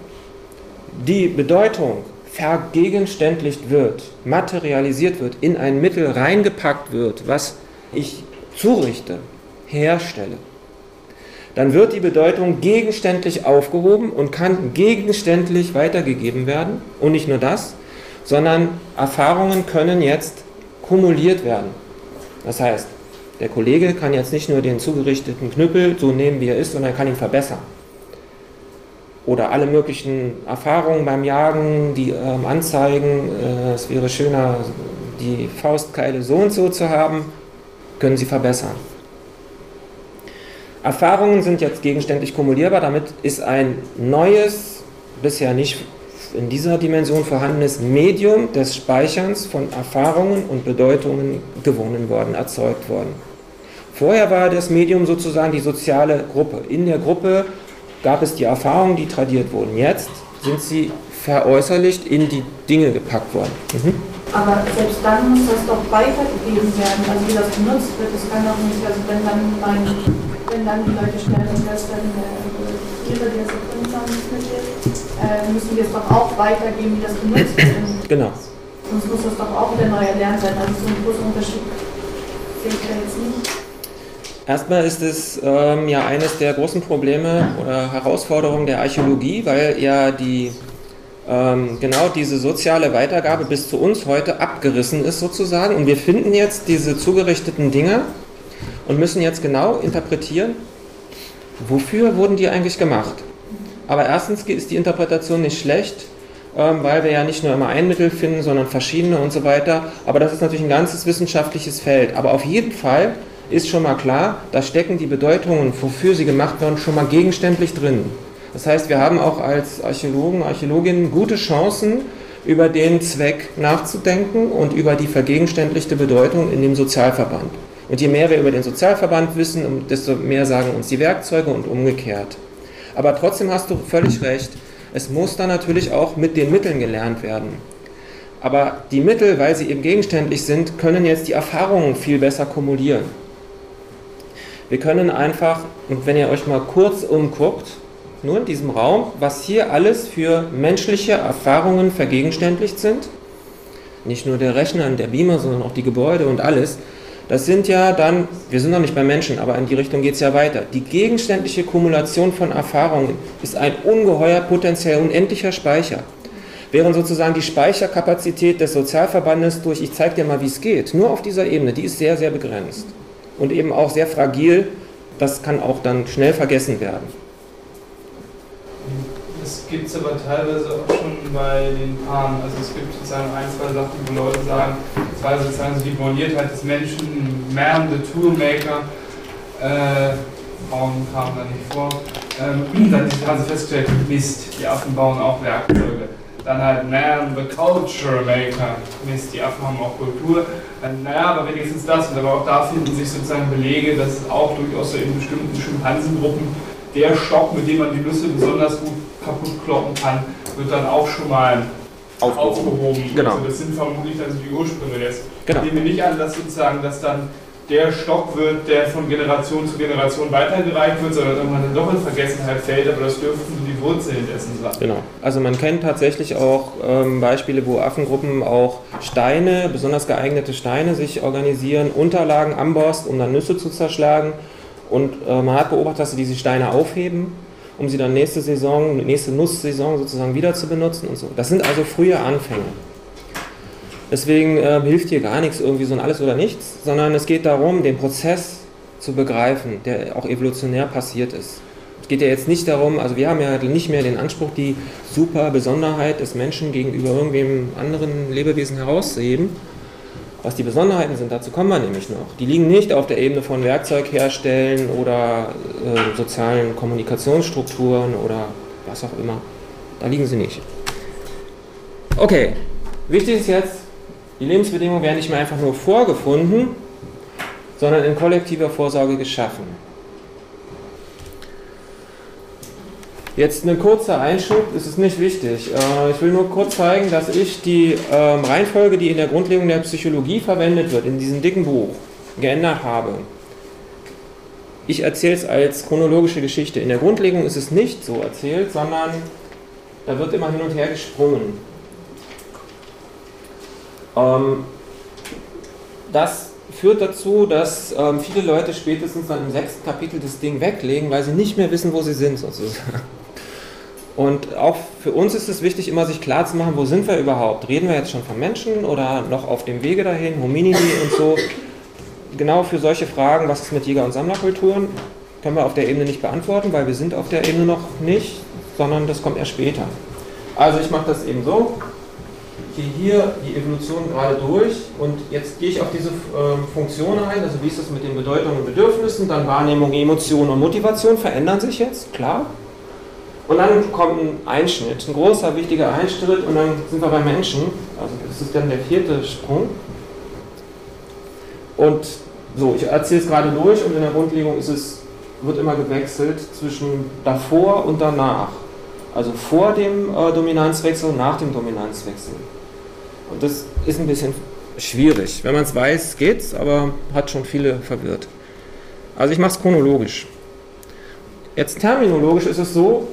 die Bedeutung vergegenständlicht wird, materialisiert wird, in ein Mittel reingepackt wird, was ich zurichte, herstelle, dann wird die Bedeutung gegenständlich aufgehoben und kann gegenständlich weitergegeben werden. Und nicht nur das, sondern Erfahrungen können jetzt kumuliert werden. Das heißt, der Kollege kann jetzt nicht nur den zugerichteten Knüppel so nehmen, wie er ist, sondern er kann ihn verbessern. Oder alle möglichen Erfahrungen beim Jagen, die ähm, anzeigen, äh, es wäre schöner, die Faustkeile so und so zu haben, können sie verbessern. Erfahrungen sind jetzt gegenständlich kumulierbar, damit ist ein neues, bisher nicht in dieser Dimension vorhandenes Medium des Speicherns von Erfahrungen und Bedeutungen gewonnen worden, erzeugt worden. Vorher war das Medium sozusagen die soziale Gruppe. In der Gruppe gab es die Erfahrungen, die tradiert wurden. Jetzt sind sie veräußerlicht in die Dinge gepackt worden. Mhm.
Aber selbst dann muss das doch weitergegeben werden, also wie das benutzt wird. Das kann doch nicht, also wenn dann mein wenn dann die Leute stellen, dass dann äh, ihre, die das drin haben, äh, müssen wir es doch auch weitergeben, wie das benutzt wird.
Genau.
Sonst muss das doch auch wieder neu erlernt sein. Also so ein großer Unterschied sehe ich da jetzt nicht.
Erstmal ist es ähm, ja eines der großen Probleme oder Herausforderungen der Archäologie, weil ja die ähm, genau diese soziale Weitergabe bis zu uns heute abgerissen ist sozusagen. Und wir finden jetzt diese zugerichteten Dinge und müssen jetzt genau interpretieren, wofür wurden die eigentlich gemacht. Aber erstens ist die Interpretation nicht schlecht, ähm, weil wir ja nicht nur immer ein Mittel finden, sondern verschiedene und so weiter. Aber das ist natürlich ein ganzes wissenschaftliches Feld. Aber auf jeden Fall ist schon mal klar, da stecken die Bedeutungen, wofür sie gemacht werden, schon mal gegenständlich drin. Das heißt, wir haben auch als Archäologen, Archäologinnen gute Chancen, über den Zweck nachzudenken und über die vergegenständlichte Bedeutung in dem Sozialverband. Und je mehr wir über den Sozialverband wissen, desto mehr sagen uns die Werkzeuge und umgekehrt. Aber trotzdem hast du völlig recht, es muss dann natürlich auch mit den Mitteln gelernt werden. Aber die Mittel, weil sie eben gegenständlich sind, können jetzt die Erfahrungen viel besser kumulieren. Wir können einfach, wenn ihr euch mal kurz umguckt, nur in diesem Raum, was hier alles für menschliche Erfahrungen vergegenständlicht sind, nicht nur der Rechner und der Beamer, sondern auch die Gebäude und alles, das sind ja dann, wir sind noch nicht bei Menschen, aber in die Richtung geht es ja weiter. Die gegenständliche Kumulation von Erfahrungen ist ein ungeheuer potenziell unendlicher Speicher. Während sozusagen die Speicherkapazität des Sozialverbandes durch, ich zeige dir mal, wie es geht, nur auf dieser Ebene, die ist sehr, sehr begrenzt. Und eben auch sehr fragil, das kann auch dann schnell vergessen werden.
Das gibt es aber teilweise auch schon bei den Paaren. Also es gibt sozusagen ein, zwei Sachen, wo Leute sagen, war sozusagen so die Borniertheit des Menschen, man, the Toolmaker, äh, Bauen kam da nicht vor. Ähm, dann haben sie festgestellt, Mist, die Affen bauen auch Werkzeuge. Dann halt Man, the Culture Maker. Mist, die Affen haben auch Kultur. Dann, naja, aber wenigstens das. Und aber auch da finden sich sozusagen Belege, dass es auch durchaus so in bestimmten Schimpansengruppen der Stock, mit dem man die Nüsse besonders gut kaputt kloppen kann, wird dann auch schon mal aufgehoben. aufgehoben.
Genau.
Also das sind vermutlich dann so die Ursprünge des.
Genau.
Ich nehme nicht an, dass sozusagen das dann der Stock wird, der von Generation zu Generation weitergereicht wird, sondern irgendwann dann doch in Vergessenheit fällt, aber das dürften die Wurzeln dessen sein.
Genau. Also man kennt tatsächlich auch ähm, Beispiele, wo Affengruppen auch Steine, besonders geeignete Steine, sich organisieren, Unterlagen amborst, um dann Nüsse zu zerschlagen. Und äh, man hat beobachtet, dass sie diese Steine aufheben, um sie dann nächste Saison, nächste Nusssaison sozusagen wieder zu benutzen und so. Das sind also frühe Anfänge. Deswegen äh, hilft hier gar nichts irgendwie so ein Alles oder Nichts, sondern es geht darum, den Prozess zu begreifen, der auch evolutionär passiert ist. Es geht ja jetzt nicht darum, also wir haben ja nicht mehr den Anspruch, die super Besonderheit des Menschen gegenüber irgendwem anderen Lebewesen herauszuheben. Was die Besonderheiten sind, dazu kommen wir nämlich noch. Die liegen nicht auf der Ebene von Werkzeug herstellen oder äh, sozialen Kommunikationsstrukturen oder was auch immer. Da liegen sie nicht. Okay, wichtig ist jetzt, die Lebensbedingungen werden nicht mehr einfach nur vorgefunden, sondern in kollektiver Vorsorge geschaffen. Jetzt ein kurzer Einschub, es ist nicht wichtig. Äh, ich will nur kurz zeigen, dass ich die ähm, Reihenfolge, die in der Grundlegung der Psychologie verwendet wird, in diesem dicken Buch, geändert habe. Ich erzähle es als chronologische Geschichte. In der Grundlegung ist es nicht so erzählt, sondern da wird immer hin und her gesprungen. Ähm, das führt dazu, dass ähm, viele Leute spätestens dann im sechsten Kapitel das Ding weglegen, weil sie nicht mehr wissen, wo sie sind sozusagen. Und auch für uns ist es wichtig, immer sich klar zu machen, wo sind wir überhaupt? Reden wir jetzt schon von Menschen oder noch auf dem Wege dahin, Hominidi und so? Genau für solche Fragen, was ist mit Jäger- und Sammlerkulturen, können wir auf der Ebene nicht beantworten, weil wir sind auf der Ebene noch nicht, sondern das kommt erst später. Also ich mache das eben so gehe hier die Evolution gerade durch und jetzt gehe ich auf diese äh, Funktion ein, also wie ist es mit den Bedeutungen und Bedürfnissen, dann Wahrnehmung, Emotion und Motivation verändern sich jetzt, klar. Und dann kommt ein Einschnitt, ein großer, wichtiger Einschnitt und dann sind wir bei Menschen, also das ist dann der vierte Sprung. Und so, ich erzähle es gerade durch und in der Grundlegung ist es, wird immer gewechselt zwischen davor und danach. Also vor dem äh, Dominanzwechsel und nach dem Dominanzwechsel. Und das ist ein bisschen schwierig. Wenn man es weiß, geht's, aber hat schon viele verwirrt. Also ich mache es chronologisch. Jetzt terminologisch ist es so,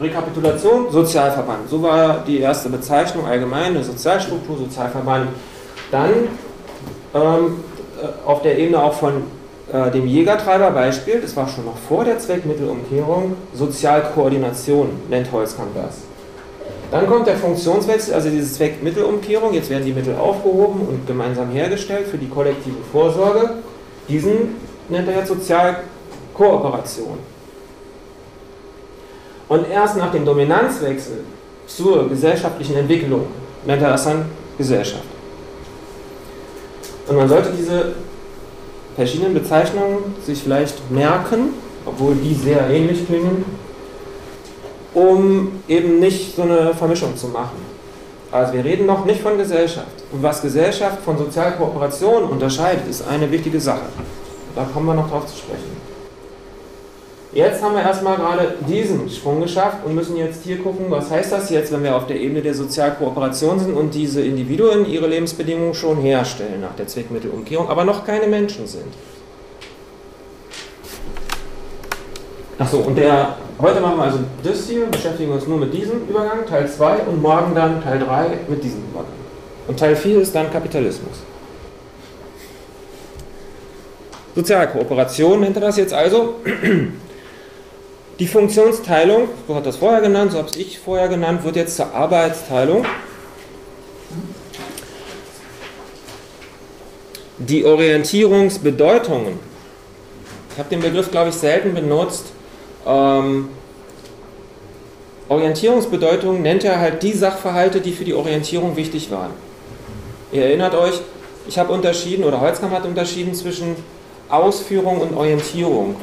Rekapitulation, Sozialverband. So war die erste Bezeichnung, allgemeine Sozialstruktur, Sozialverband. Dann ähm, äh, auf der Ebene auch von äh, dem Jägertreiber Beispiel, das war schon noch vor der Zweckmittelumkehrung, Sozialkoordination nennt Holzkamp das. Dann kommt der Funktionswechsel, also diese Zweckmittelumkehrung. Jetzt werden die Mittel aufgehoben und gemeinsam hergestellt für die kollektive Vorsorge. Diesen nennt er jetzt Sozialkooperation. Und erst nach dem Dominanzwechsel zur gesellschaftlichen Entwicklung nennt er das dann Gesellschaft. Und man sollte diese verschiedenen Bezeichnungen sich vielleicht merken, obwohl die sehr ähnlich klingen, um eben nicht so eine Vermischung zu machen. Also wir reden noch nicht von Gesellschaft. Und was Gesellschaft von Sozialkooperation unterscheidet, ist eine wichtige Sache. Da kommen wir noch drauf zu sprechen. Jetzt haben wir erstmal gerade diesen Sprung geschafft und müssen jetzt hier gucken, was heißt das jetzt, wenn wir auf der Ebene der Sozialkooperation sind und diese Individuen ihre Lebensbedingungen schon herstellen nach der Zweckmittelumkehrung, aber noch keine Menschen sind. Achso, und der Heute machen wir also das hier, beschäftigen uns nur mit diesem Übergang, Teil 2, und morgen dann Teil 3 mit diesem Übergang. Und Teil 4 ist dann Kapitalismus. Sozialkooperation nennt er das jetzt also. Die Funktionsteilung, so hat das vorher genannt, so habe ich vorher genannt, wird jetzt zur Arbeitsteilung. Die Orientierungsbedeutungen. Ich habe den Begriff, glaube ich, selten benutzt ähm, Orientierungsbedeutung nennt er halt die Sachverhalte, die für die Orientierung wichtig waren. Ihr erinnert euch, ich habe unterschieden, oder Holzkamp hat unterschieden zwischen Ausführung und Orientierung.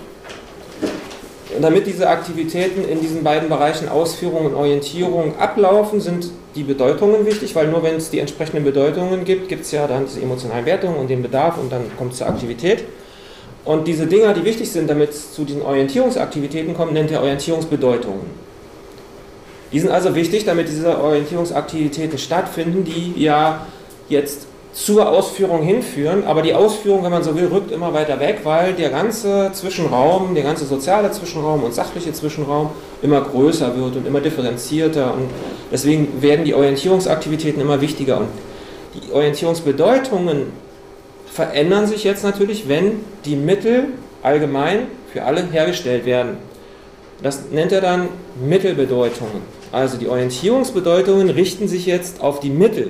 damit diese Aktivitäten in diesen beiden Bereichen Ausführung und Orientierung ablaufen, sind die Bedeutungen wichtig, weil nur wenn es die entsprechenden Bedeutungen gibt, gibt es ja dann diese emotionalen Wertungen und den Bedarf und dann kommt es zur Aktivität. Und diese Dinger, die wichtig sind, damit es zu diesen Orientierungsaktivitäten kommt, nennt er Orientierungsbedeutungen. Die sind also wichtig, damit diese Orientierungsaktivitäten stattfinden, die ja jetzt zur Ausführung hinführen, aber die Ausführung, wenn man so will, rückt immer weiter weg, weil der ganze Zwischenraum, der ganze soziale Zwischenraum und sachliche Zwischenraum immer größer wird und immer differenzierter. Und deswegen werden die Orientierungsaktivitäten immer wichtiger. Und die Orientierungsbedeutungen verändern sich jetzt natürlich, wenn die Mittel allgemein für alle hergestellt werden. Das nennt er dann Mittelbedeutungen. Also die Orientierungsbedeutungen richten sich jetzt auf die Mittel.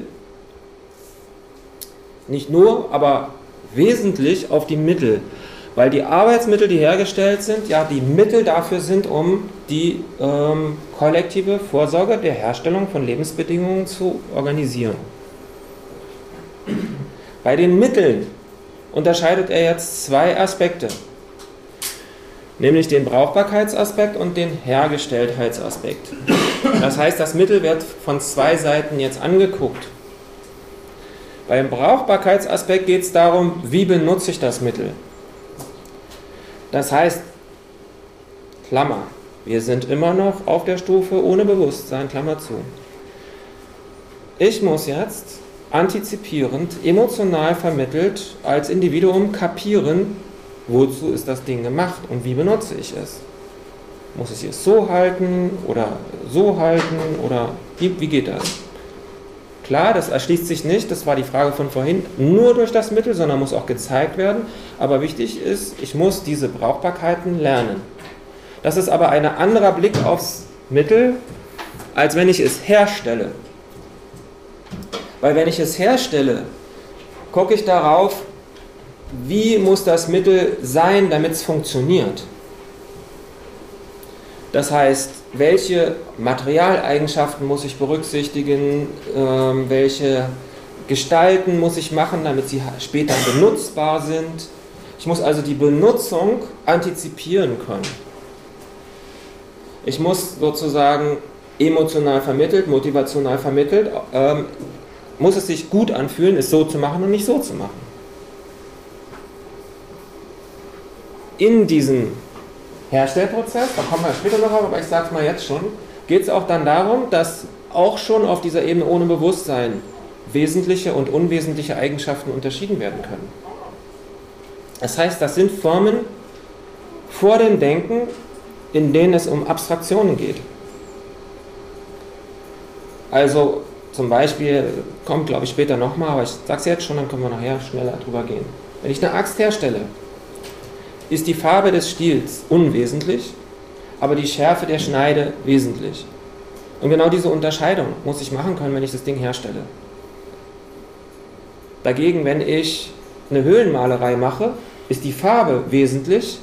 Nicht nur, aber wesentlich auf die Mittel. Weil die Arbeitsmittel, die hergestellt sind, ja die Mittel dafür sind, um die ähm, kollektive Vorsorge der Herstellung von Lebensbedingungen zu organisieren. Bei den Mitteln unterscheidet er jetzt zwei Aspekte nämlich den Brauchbarkeitsaspekt und den Hergestelltheitsaspekt. Das heißt, das Mittel wird von zwei Seiten jetzt angeguckt. Beim Brauchbarkeitsaspekt geht es darum, wie benutze ich das Mittel. Das heißt, Klammer, wir sind immer noch auf der Stufe ohne Bewusstsein, Klammer zu. Ich muss jetzt antizipierend, emotional vermittelt als Individuum kapieren, wozu ist das Ding gemacht und wie benutze ich es? Muss ich es so halten oder so halten oder wie, wie geht das? Klar, das erschließt sich nicht, das war die Frage von vorhin, nur durch das Mittel, sondern muss auch gezeigt werden. Aber wichtig ist, ich muss diese Brauchbarkeiten lernen. Das ist aber ein anderer Blick aufs Mittel, als wenn ich es herstelle. Weil wenn ich es herstelle, gucke ich darauf, wie muss das Mittel sein, damit es funktioniert. Das heißt, welche Materialeigenschaften muss ich berücksichtigen, ähm, welche Gestalten muss ich machen, damit sie später benutzbar sind. Ich muss also die Benutzung antizipieren können. Ich muss sozusagen emotional vermittelt, motivational vermittelt, ähm, muss es sich gut anfühlen, es so zu machen und nicht so zu machen. in diesem Herstellprozess, da kommen wir später noch aber ich sage es mal jetzt schon, geht es auch dann darum, dass auch schon auf dieser Ebene ohne Bewusstsein wesentliche und unwesentliche Eigenschaften unterschieden werden können. Das heißt, das sind Formen vor dem Denken, in denen es um Abstraktionen geht. Also zum Beispiel, kommt glaube ich später nochmal, aber ich sage es jetzt schon, dann können wir nachher schneller drüber gehen. Wenn ich eine Axt herstelle, ist die Farbe des Stiels unwesentlich, aber die Schärfe der Schneide wesentlich. Und genau diese Unterscheidung muss ich machen können, wenn ich das Ding herstelle. Dagegen, wenn ich eine Höhlenmalerei mache, ist die Farbe wesentlich,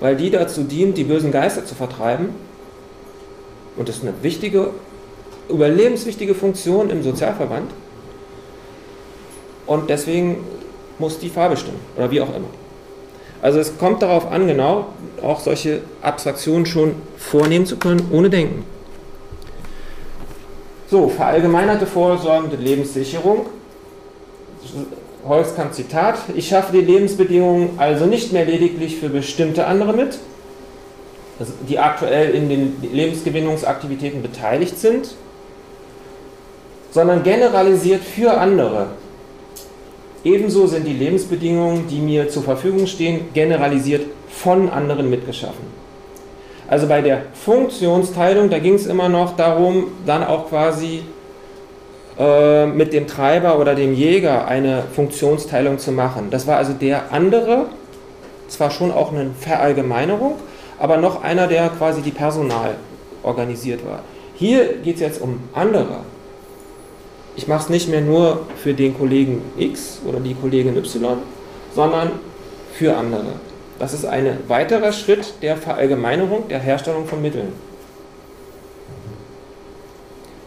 weil die dazu dient, die bösen Geister zu vertreiben. Und das ist eine wichtige, überlebenswichtige Funktion im Sozialverband. Und deswegen muss die Farbe stimmen, oder wie auch immer. Also es kommt darauf an, genau auch solche Abstraktionen schon vornehmen zu können, ohne Denken. So, verallgemeinerte vorsorgende Lebenssicherung. Holzkamp Zitat, ich schaffe die Lebensbedingungen also nicht mehr lediglich für bestimmte andere mit, also die aktuell in den Lebensgewinnungsaktivitäten beteiligt sind, sondern generalisiert für andere, Ebenso sind die Lebensbedingungen, die mir zur Verfügung stehen, generalisiert von anderen mitgeschaffen. Also bei der Funktionsteilung, da ging es immer noch darum, dann auch quasi äh, mit dem Treiber oder dem Jäger eine Funktionsteilung zu machen. Das war also der andere, zwar schon auch eine Verallgemeinerung, aber noch einer, der quasi die Personal organisiert war. Hier geht es jetzt um andere ich mache es nicht mehr nur für den Kollegen X oder die Kollegin Y, sondern für andere. Das ist ein weiterer Schritt der Verallgemeinerung der Herstellung von Mitteln.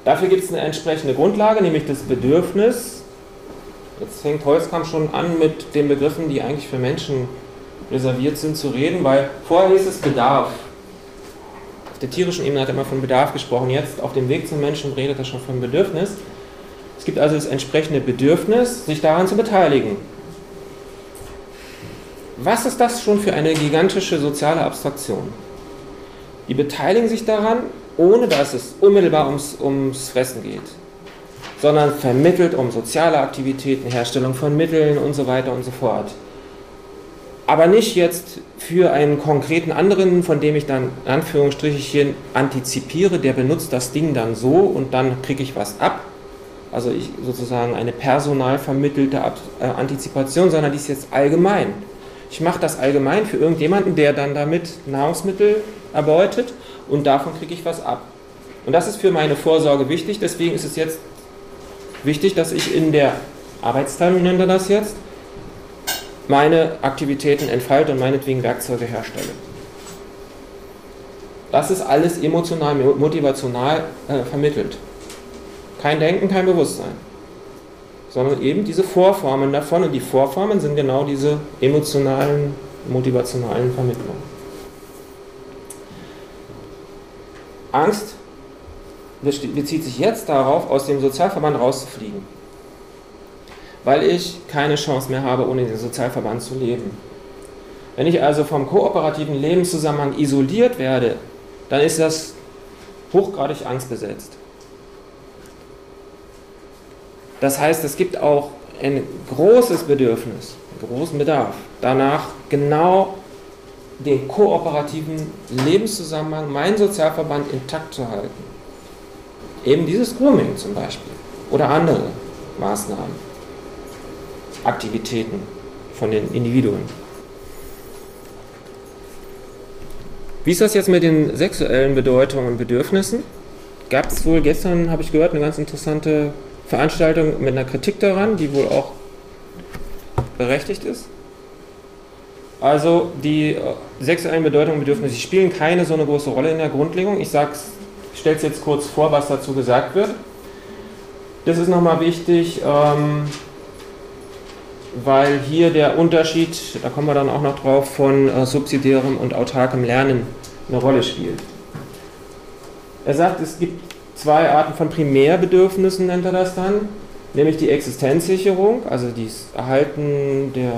Dafür gibt es eine entsprechende Grundlage, nämlich das Bedürfnis. Jetzt fängt Holzkamp schon an, mit den Begriffen, die eigentlich für Menschen reserviert sind, zu reden, weil vorher hieß es Bedarf. der tierischen Ebene hat er immer von Bedarf gesprochen. Jetzt auf dem Weg zum Menschen redet er schon von Bedürfnis. Es gibt also das entsprechende Bedürfnis, sich daran zu beteiligen. Was ist das schon für eine gigantische soziale Abstraktion? Die beteiligen sich daran, ohne dass es unmittelbar ums, ums Fressen geht, sondern vermittelt um soziale Aktivitäten, Herstellung von Mitteln und so weiter und so fort. Aber nicht jetzt für einen konkreten anderen, von dem ich dann in Anführungsstrichen antizipiere, der benutzt das Ding dann so und dann kriege ich was ab. Also ich sozusagen eine personal vermittelte äh, Antizipation, sondern die ist jetzt allgemein. Ich mache das allgemein für irgendjemanden, der dann damit Nahrungsmittel erbeutet und davon kriege ich was ab. Und das ist für meine Vorsorge wichtig, deswegen ist es jetzt wichtig, dass ich in der Arbeitsteilung, nennt er das jetzt, meine Aktivitäten entfalte und meinetwegen Werkzeuge herstelle. Das ist alles emotional, motivational äh, vermittelt. Kein Denken, kein Bewusstsein sondern eben diese Vorformen davon. Und die Vorformen sind genau diese emotionalen, motivationalen Vermittlungen. Angst bezieht sich jetzt darauf, aus dem Sozialverband rauszufliegen. Weil ich keine Chance mehr habe, ohne den Sozialverband zu leben. Wenn ich also vom kooperativen Lebenszusammenhang isoliert werde, dann ist das hochgradig angstbesetzt. Das heißt, es gibt auch ein großes Bedürfnis, einen großen Bedarf danach, genau den kooperativen Lebenszusammenhang, meinen Sozialverband intakt zu halten. Eben dieses Grooming zum Beispiel oder andere Maßnahmen, Aktivitäten von den Individuen. Wie ist das jetzt mit den sexuellen Bedeutungen und Bedürfnissen? Gab es wohl gestern, habe ich gehört, eine ganz interessante Veranstaltung mit einer Kritik daran, die wohl auch berechtigt ist. Also die äh, sexuellen Bedeutungen und Bedürfnisse spielen keine so eine große Rolle in der Grundlegung. Ich stelle es jetzt kurz vor, was dazu gesagt wird. Das ist nochmal wichtig, ähm, weil hier der Unterschied, da kommen wir dann auch noch drauf, von äh, subsidiärem und autarkem Lernen eine Rolle spielt. Er sagt, es gibt zwei Arten von Primärbedürfnissen, nennt er das dann, nämlich die Existenzsicherung, also das Erhalten der,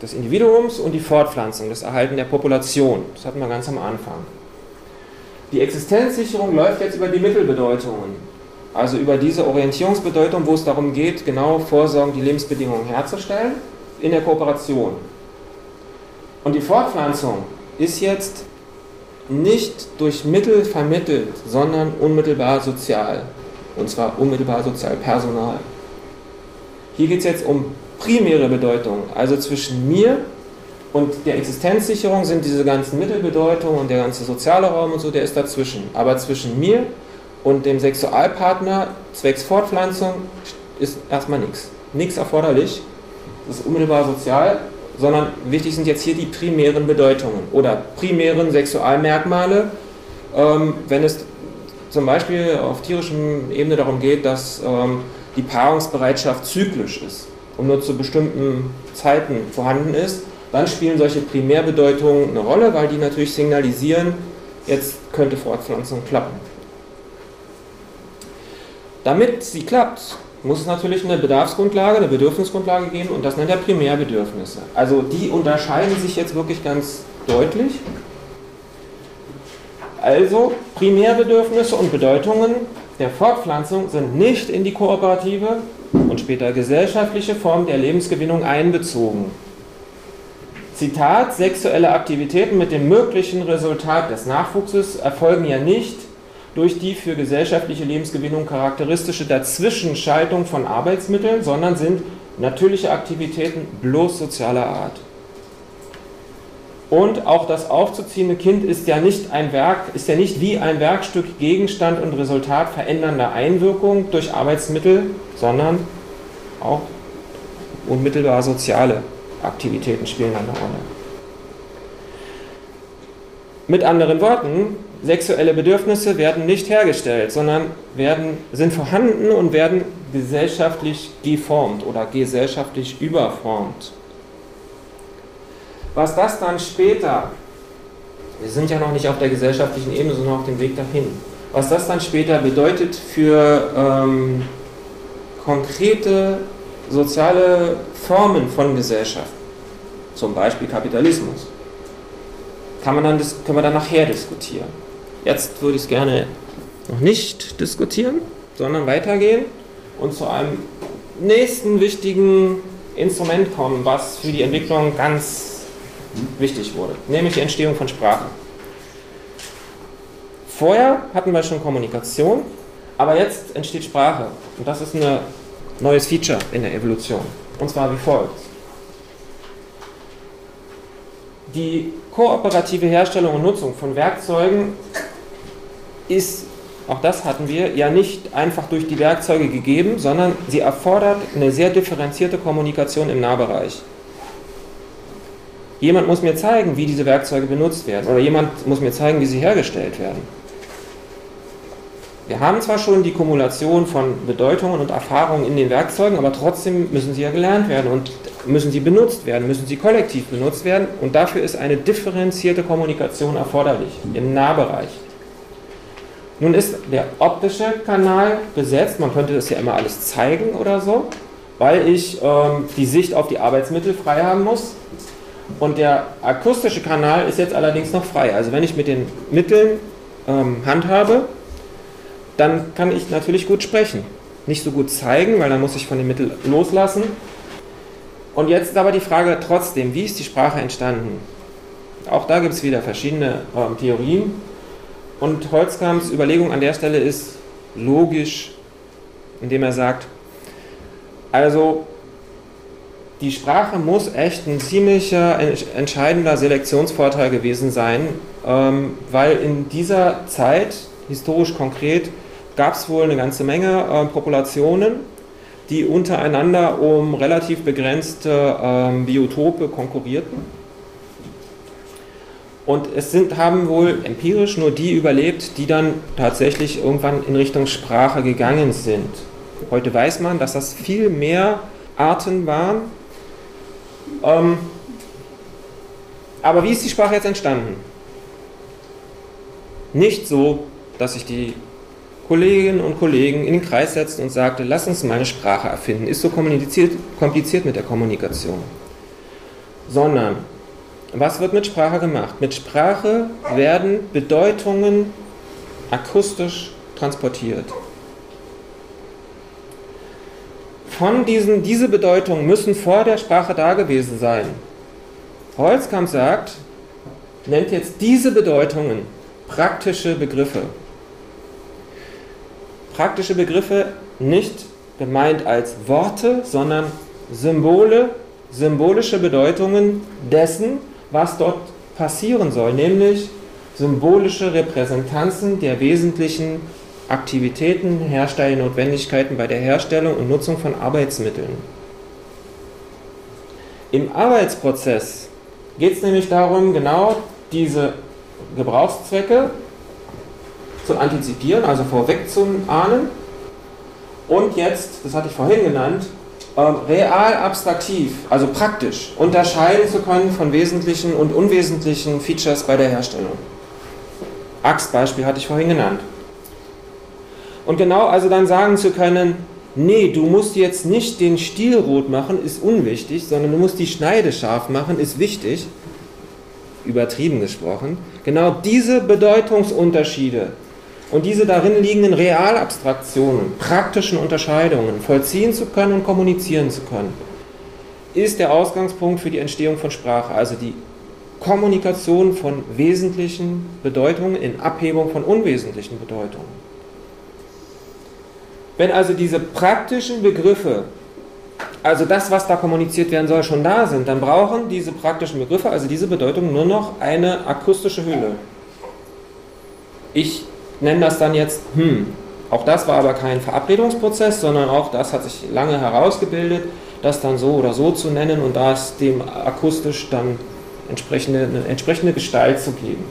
des Individuums und die Fortpflanzung, das Erhalten der Population. Das hatten wir ganz am Anfang. Die Existenzsicherung läuft jetzt über die Mittelbedeutungen, also über diese Orientierungsbedeutung, wo es darum geht, genau vorsorgen, die Lebensbedingungen herzustellen, in der Kooperation. Und die Fortpflanzung ist jetzt nicht durch Mittel vermittelt, sondern unmittelbar sozial. Und zwar unmittelbar sozial, personal. Hier geht es jetzt um primäre Bedeutung, also zwischen mir und der Existenzsicherung sind diese ganzen Mittelbedeutungen und der ganze soziale Raum und so, der ist dazwischen. Aber zwischen mir und dem Sexualpartner zwecks Fortpflanzung ist erstmal nichts. Nichts erforderlich. Das ist unmittelbar sozial sondern wichtig sind jetzt hier die primären Bedeutungen oder primären Sexualmerkmale, ähm, wenn es zum Beispiel auf tierischem Ebene darum geht, dass ähm, die Paarungsbereitschaft zyklisch ist und nur zu bestimmten Zeiten vorhanden ist, dann spielen solche Primärbedeutungen eine Rolle, weil die natürlich signalisieren, jetzt könnte Fortpflanzung klappen. Damit sie klappt, muss es natürlich eine Bedarfsgrundlage, eine Bedürfnisgrundlage geben und das nennt er Primärbedürfnisse. Also die unterscheiden sich jetzt wirklich ganz deutlich. Also Primärbedürfnisse und Bedeutungen der Fortpflanzung sind nicht in die kooperative und später gesellschaftliche Form der Lebensgewinnung einbezogen. Zitat, sexuelle Aktivitäten mit dem möglichen Resultat des Nachwuchses erfolgen ja nicht durch die für gesellschaftliche Lebensgewinnung charakteristische Dazwischenschaltung von Arbeitsmitteln, sondern sind natürliche Aktivitäten bloß sozialer Art. Und auch das aufzuziehende Kind ist ja nicht ein Werk, ist ja nicht wie ein Werkstück Gegenstand und Resultat verändernder Einwirkung durch Arbeitsmittel, sondern auch unmittelbar soziale Aktivitäten spielen eine Rolle. Mit anderen Worten, sexuelle Bedürfnisse werden nicht hergestellt, sondern werden, sind vorhanden und werden gesellschaftlich geformt oder gesellschaftlich überformt. Was das dann später Wir sind ja noch nicht auf der gesellschaftlichen Ebene, sondern auf dem Weg dahin. Was das dann später bedeutet für ähm, konkrete soziale Formen von Gesellschaft, zum Beispiel Kapitalismus, kann man dann, können wir dann nachher diskutieren. Jetzt würde ich es gerne noch nicht diskutieren, sondern weitergehen und zu einem nächsten wichtigen Instrument kommen, was für die Entwicklung ganz wichtig wurde, nämlich die Entstehung von Sprache. Vorher hatten wir schon Kommunikation, aber jetzt entsteht Sprache und das ist ein neues Feature in der Evolution. Und zwar wie folgt. Die kooperative Herstellung und Nutzung von Werkzeugen ist auch das hatten wir, ja nicht einfach durch die Werkzeuge gegeben, sondern sie erfordert eine sehr differenzierte Kommunikation im Nahbereich. Jemand muss mir zeigen, wie diese Werkzeuge benutzt werden oder jemand muss mir zeigen, wie sie hergestellt werden. Wir haben zwar schon die Kumulation von Bedeutungen und Erfahrungen in den Werkzeugen, aber trotzdem müssen sie ja gelernt werden und müssen sie benutzt werden, müssen sie kollektiv benutzt werden und dafür ist eine differenzierte Kommunikation erforderlich im Nahbereich. Nun ist der optische Kanal besetzt, man könnte das ja immer alles zeigen oder so, weil ich ähm, die Sicht auf die Arbeitsmittel frei haben muss. Und der akustische Kanal ist jetzt allerdings noch frei. Also wenn ich mit den Mitteln ähm, handhabe, dann kann ich natürlich gut sprechen. Nicht so gut zeigen, weil dann muss ich von den Mitteln loslassen. Und jetzt ist aber die Frage trotzdem, wie ist die Sprache entstanden? Auch da gibt es wieder verschiedene ähm, Theorien. Und Holzkamps Überlegung an der Stelle ist logisch, indem er sagt, also die Sprache muss echt ein ziemlicher entscheidender Selektionsvorteil gewesen sein, ähm, weil in dieser Zeit, historisch konkret, gab es wohl eine ganze Menge äh, Populationen, die untereinander um relativ begrenzte ähm, Biotope konkurrierten und es sind, haben wohl empirisch nur die überlebt, die dann tatsächlich irgendwann in Richtung Sprache gegangen sind. Heute weiß man, dass das viel mehr Arten waren. Ähm, aber wie ist die Sprache jetzt entstanden? Nicht so, dass sich die Kolleginnen und Kollegen in den Kreis setzten und sagte, lass uns mal eine Sprache erfinden. Ist so kompliziert, kompliziert mit der Kommunikation. Sondern was wird mit Sprache gemacht? Mit Sprache werden Bedeutungen akustisch transportiert. Von diesen, diese Bedeutungen müssen vor der Sprache da gewesen sein. Holzkamp sagt, nennt jetzt diese Bedeutungen praktische Begriffe. Praktische Begriffe nicht gemeint als Worte, sondern Symbole, symbolische Bedeutungen dessen, was dort passieren soll, nämlich symbolische Repräsentanzen der wesentlichen Aktivitäten, Herstellnotwendigkeiten bei der Herstellung und Nutzung von Arbeitsmitteln. Im Arbeitsprozess geht es nämlich darum, genau diese Gebrauchszwecke zu antizipieren, also vorwegzuahnen und jetzt, das hatte ich vorhin genannt, ähm, real abstraktiv, also praktisch, unterscheiden zu können von wesentlichen und unwesentlichen Features bei der Herstellung. Axt-Beispiel hatte ich vorhin genannt. Und genau also dann sagen zu können, nee, du musst jetzt nicht den Stiel rot machen, ist unwichtig, sondern du musst die Schneide scharf machen, ist wichtig, übertrieben gesprochen. Genau diese Bedeutungsunterschiede und diese darin liegenden Realabstraktionen, praktischen Unterscheidungen vollziehen zu können und kommunizieren zu können, ist der Ausgangspunkt für die Entstehung von Sprache, also die Kommunikation von wesentlichen Bedeutungen in Abhebung von unwesentlichen Bedeutungen. Wenn also diese praktischen Begriffe, also das, was da kommuniziert werden soll, schon da sind, dann brauchen diese praktischen Begriffe, also diese Bedeutungen, nur noch eine akustische Hülle. Ich nenne das dann jetzt, hm, auch das war aber kein Verabredungsprozess, sondern auch das hat sich lange herausgebildet, das dann so oder so zu nennen und das dem akustisch dann entsprechende, eine entsprechende Gestalt zu geben.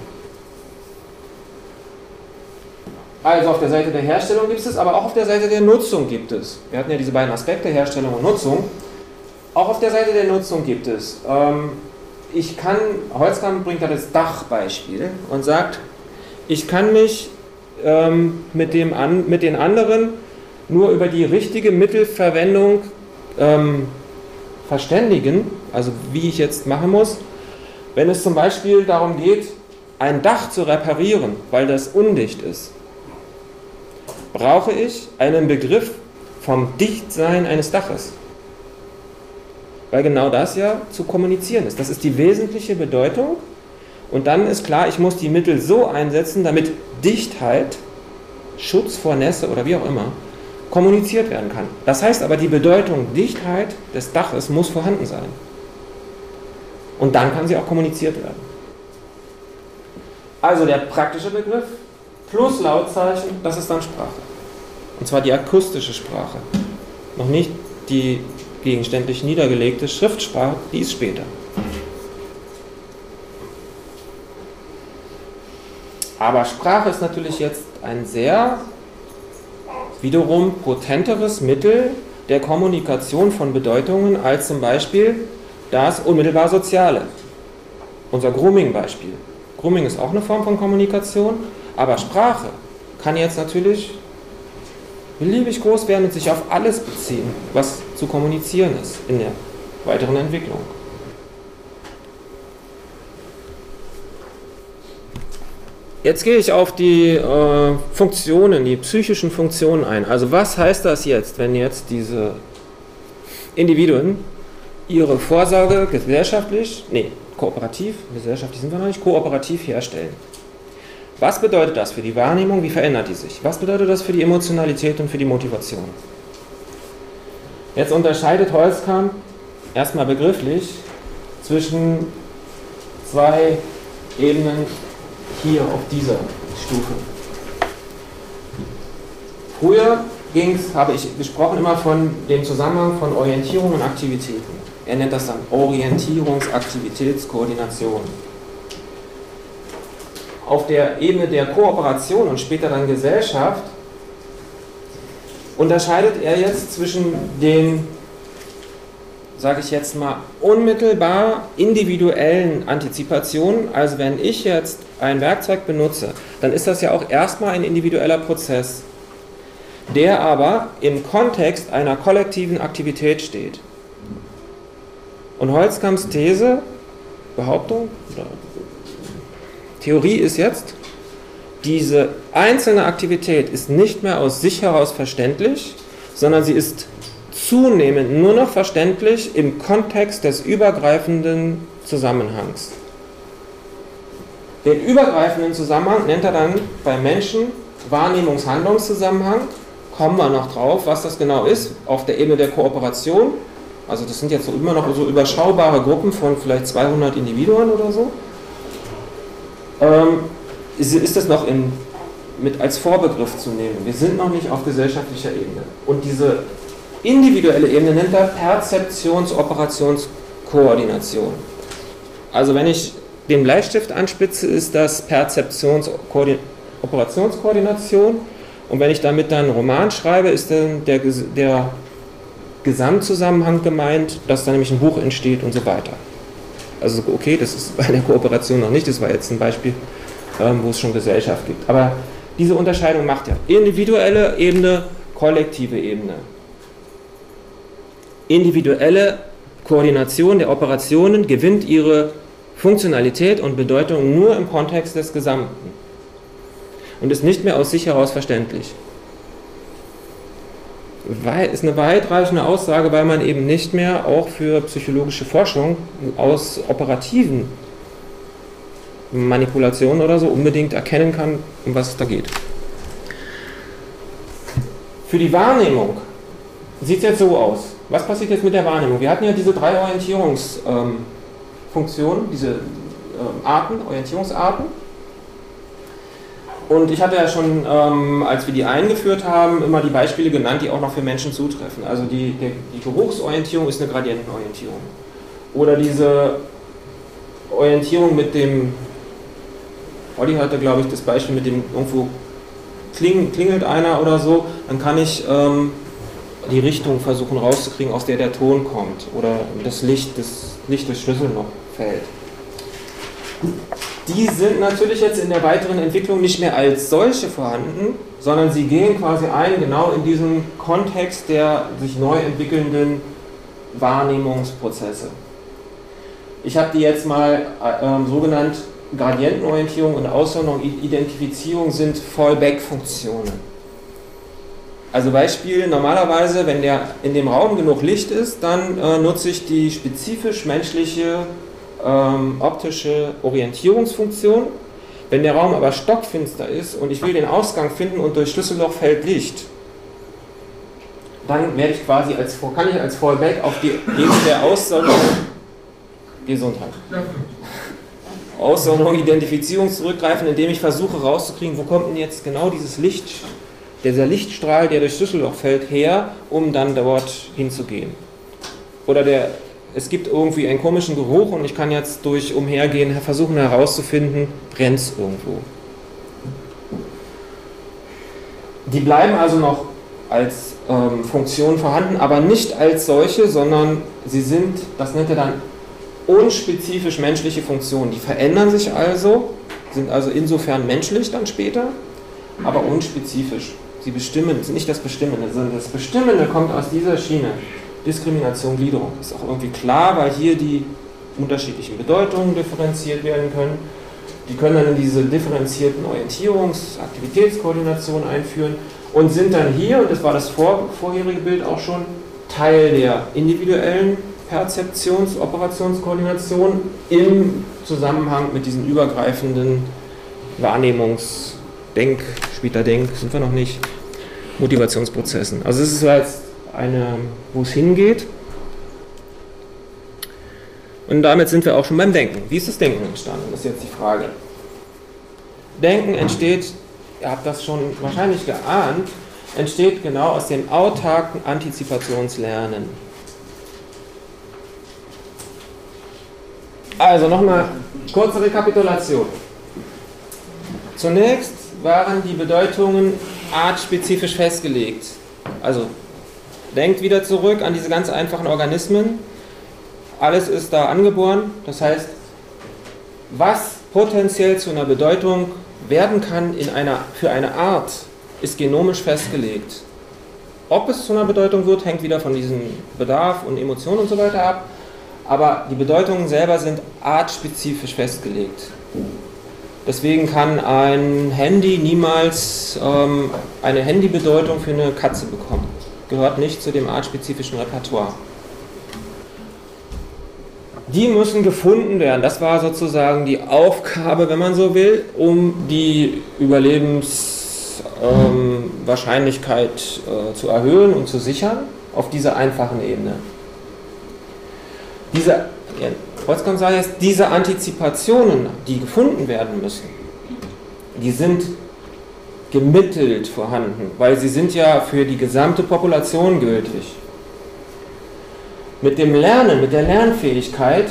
Also auf der Seite der Herstellung gibt es, aber auch auf der Seite der Nutzung gibt es. Wir hatten ja diese beiden Aspekte, Herstellung und Nutzung. Auch auf der Seite der Nutzung gibt es ähm, ich kann, Holzkamp bringt da das Dachbeispiel und sagt, ich kann mich ähm, mit, dem an, mit den anderen nur über die richtige Mittelverwendung ähm, verständigen, also wie ich jetzt machen muss, wenn es zum Beispiel darum geht, ein Dach zu reparieren, weil das undicht ist, brauche ich einen Begriff vom Dichtsein eines Daches. Weil genau das ja zu kommunizieren ist. Das ist die wesentliche Bedeutung. Und dann ist klar, ich muss die Mittel so einsetzen, damit Dichtheit, Schutz vor Nässe oder wie auch immer, kommuniziert werden kann. Das heißt aber, die Bedeutung Dichtheit des Daches muss vorhanden sein. Und dann kann sie auch kommuniziert werden. Also der praktische Begriff plus Lautzeichen, das ist dann Sprache. Und zwar die akustische Sprache. Noch nicht die gegenständlich niedergelegte Schriftsprache, die ist später. Aber Sprache ist natürlich jetzt ein sehr wiederum potenteres Mittel der Kommunikation von Bedeutungen als zum Beispiel das unmittelbar Soziale. Unser Grooming-Beispiel. Grooming ist auch eine Form von Kommunikation, aber Sprache kann jetzt natürlich beliebig groß werden und sich auf alles beziehen, was zu kommunizieren ist in der weiteren Entwicklung. Jetzt gehe ich auf die äh, Funktionen, die psychischen Funktionen ein. Also was heißt das jetzt, wenn jetzt diese Individuen ihre Vorsorge gesellschaftlich, nee, kooperativ, gesellschaftlich sind wir noch nicht, kooperativ herstellen? Was bedeutet das für die Wahrnehmung? Wie verändert die sich? Was bedeutet das für die Emotionalität und für die Motivation? Jetzt unterscheidet Holzkamp erstmal begrifflich zwischen zwei Ebenen hier auf dieser Stufe. Früher ging es, habe ich gesprochen, immer von dem Zusammenhang von Orientierung und Aktivitäten. Er nennt das dann Orientierungsaktivitätskoordination. Auf der Ebene der Kooperation und später dann Gesellschaft unterscheidet er jetzt zwischen den, sage ich jetzt mal, unmittelbar individuellen Antizipationen. Also wenn ich jetzt ein Werkzeug benutze, dann ist das ja auch erstmal ein individueller Prozess, der aber im Kontext einer kollektiven Aktivität steht. Und Holzkamps These, Behauptung, Theorie ist jetzt, diese einzelne Aktivität ist nicht mehr aus sich heraus verständlich, sondern sie ist zunehmend nur noch verständlich im Kontext des übergreifenden Zusammenhangs. Den übergreifenden Zusammenhang nennt er dann bei Menschen Wahrnehmungs-Handlungszusammenhang. Kommen wir noch drauf, was das genau ist, auf der Ebene der Kooperation. Also das sind jetzt immer noch so überschaubare Gruppen von vielleicht 200 Individuen oder so. Ähm, ist das noch in, mit als Vorbegriff zu nehmen. Wir sind noch nicht auf gesellschaftlicher Ebene. Und diese individuelle Ebene nennt er Perzeptions-Operationskoordination. Also wenn ich den Bleistift anspitze, ist das Perzeptions-Operationskoordination. Und wenn ich damit dann einen Roman schreibe, ist dann der, der Gesamtzusammenhang gemeint, dass da nämlich ein Buch entsteht und so weiter. Also okay, das ist bei der Kooperation noch nicht, das war jetzt ein Beispiel ähm, wo es schon Gesellschaft gibt. Aber diese Unterscheidung macht er. Individuelle Ebene, kollektive Ebene. Individuelle Koordination der Operationen gewinnt ihre Funktionalität und Bedeutung nur im Kontext des Gesamten und ist nicht mehr aus sich heraus verständlich. Ist eine weitreichende Aussage, weil man eben nicht mehr auch für psychologische Forschung aus operativen Manipulation oder so unbedingt erkennen kann, um was es da geht. Für die Wahrnehmung sieht es jetzt so aus. Was passiert jetzt mit der Wahrnehmung? Wir hatten ja diese drei Orientierungsfunktionen, ähm, diese ähm, Arten, Orientierungsarten. Und ich hatte ja schon, ähm, als wir die eingeführt haben, immer die Beispiele genannt, die auch noch für Menschen zutreffen. Also die, die, die Geruchsorientierung ist eine Gradientenorientierung. Oder diese Orientierung mit dem Olli hatte, glaube ich, das Beispiel mit dem irgendwo kling, klingelt einer oder so, dann kann ich ähm, die Richtung versuchen rauszukriegen, aus der der Ton kommt oder das Licht, das Licht des Schlüssel noch fällt. die sind natürlich jetzt in der weiteren Entwicklung nicht mehr als solche vorhanden, sondern sie gehen quasi ein genau in diesen Kontext der sich neu entwickelnden Wahrnehmungsprozesse. Ich habe die jetzt mal äh, so genannt, Gradientenorientierung und Aussonderung, Identifizierung sind Fallback-Funktionen. Also Beispiel, normalerweise, wenn der in dem Raum genug Licht ist, dann äh, nutze ich die spezifisch menschliche ähm, optische Orientierungsfunktion. Wenn der Raum aber stockfinster ist und ich will den Ausgang finden und durch Schlüsselloch fällt Licht, dann werde ich quasi als, kann ich als Fallback auf die Ebene der Aussonderung Gesundheit. Aussonderung, Identifizierung zurückgreifen, indem ich versuche rauszukriegen, wo kommt denn jetzt genau dieses Licht, dieser Lichtstrahl, der durch Schlüsselloch fällt, her, um dann dort hinzugehen. Oder der, es gibt irgendwie einen komischen Geruch und ich kann jetzt durch Umhergehen versuchen herauszufinden, brennt es irgendwo. Die bleiben also noch als ähm, Funktion vorhanden, aber nicht als solche, sondern sie sind, das nennt er dann unspezifisch menschliche Funktionen. Die verändern sich also, sind also insofern menschlich dann später, aber unspezifisch. Sie bestimmen, sind nicht das Bestimmende, sondern das Bestimmende kommt aus dieser Schiene. Diskrimination, Gliederung. Ist auch irgendwie klar, weil hier die unterschiedlichen Bedeutungen differenziert werden können. Die können dann in diese differenzierten Orientierungs-, Aktivitätskoordination einführen und sind dann hier, und das war das vor, vorherige Bild auch schon, Teil der individuellen Perzeptions-, Operationskoordination im Zusammenhang mit diesen übergreifenden Wahrnehmungs-, Denk-, später Denk, sind wir noch nicht, Motivationsprozessen. Also es ist jetzt eine, wo es hingeht. Und damit sind wir auch schon beim Denken. Wie ist das Denken entstanden? Das ist jetzt die Frage. Denken entsteht ihr habt das schon wahrscheinlich geahnt, entsteht genau aus dem autarken Antizipationslernen. Also nochmal kurze Rekapitulation. Zunächst waren die Bedeutungen artspezifisch festgelegt. Also denkt wieder zurück an diese ganz einfachen Organismen. Alles ist da angeboren. Das heißt, was potenziell zu einer Bedeutung werden kann in einer, für eine Art, ist genomisch festgelegt. Ob es zu einer Bedeutung wird, hängt wieder von diesem Bedarf und Emotionen und so weiter ab. Aber die Bedeutungen selber sind artspezifisch festgelegt. Deswegen kann ein Handy niemals ähm, eine Handybedeutung für eine Katze bekommen. Gehört nicht zu dem artspezifischen Repertoire. Die müssen gefunden werden. Das war sozusagen die Aufgabe, wenn man so will, um die Überlebenswahrscheinlichkeit ähm, äh, zu erhöhen und zu sichern auf dieser einfachen Ebene. Diese, jetzt, diese Antizipationen, die gefunden werden müssen, die sind gemittelt vorhanden, weil sie sind ja für die gesamte Population gültig. Mit dem Lernen, mit der Lernfähigkeit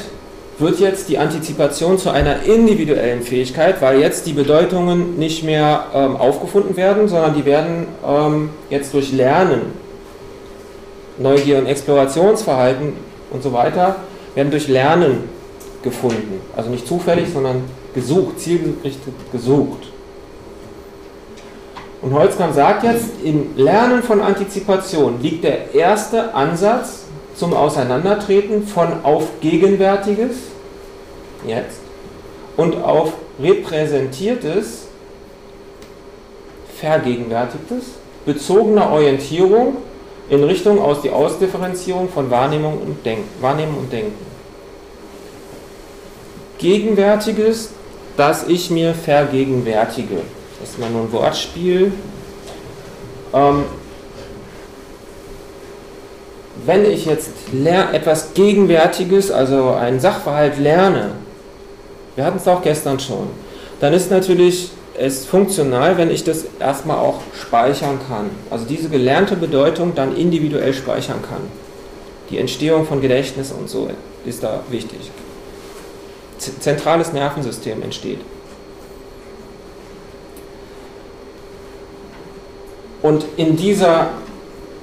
wird jetzt die Antizipation zu einer individuellen Fähigkeit, weil jetzt die Bedeutungen nicht mehr ähm, aufgefunden werden, sondern die werden ähm, jetzt durch Lernen, Neugier und Explorationsverhalten und so weiter, werden durch Lernen gefunden. Also nicht zufällig, sondern gesucht, zielgerichtet gesucht. Und Holzkamp sagt jetzt, im Lernen von Antizipation liegt der erste Ansatz zum Auseinandertreten von auf Gegenwärtiges, jetzt, und auf repräsentiertes, vergegenwärtigtes, bezogener Orientierung in Richtung aus die Ausdifferenzierung von Wahrnehmung und, Denk Wahrnehmen und Denken. Gegenwärtiges, das ich mir vergegenwärtige. Das ist mal nur ein Wortspiel. Ähm, wenn ich jetzt etwas Gegenwärtiges, also einen Sachverhalt lerne, wir hatten es auch gestern schon, dann ist natürlich es funktional, wenn ich das erstmal auch speichern kann. Also diese gelernte Bedeutung dann individuell speichern kann. Die Entstehung von Gedächtnis und so ist da wichtig. Zentrales Nervensystem entsteht. Und in, dieser,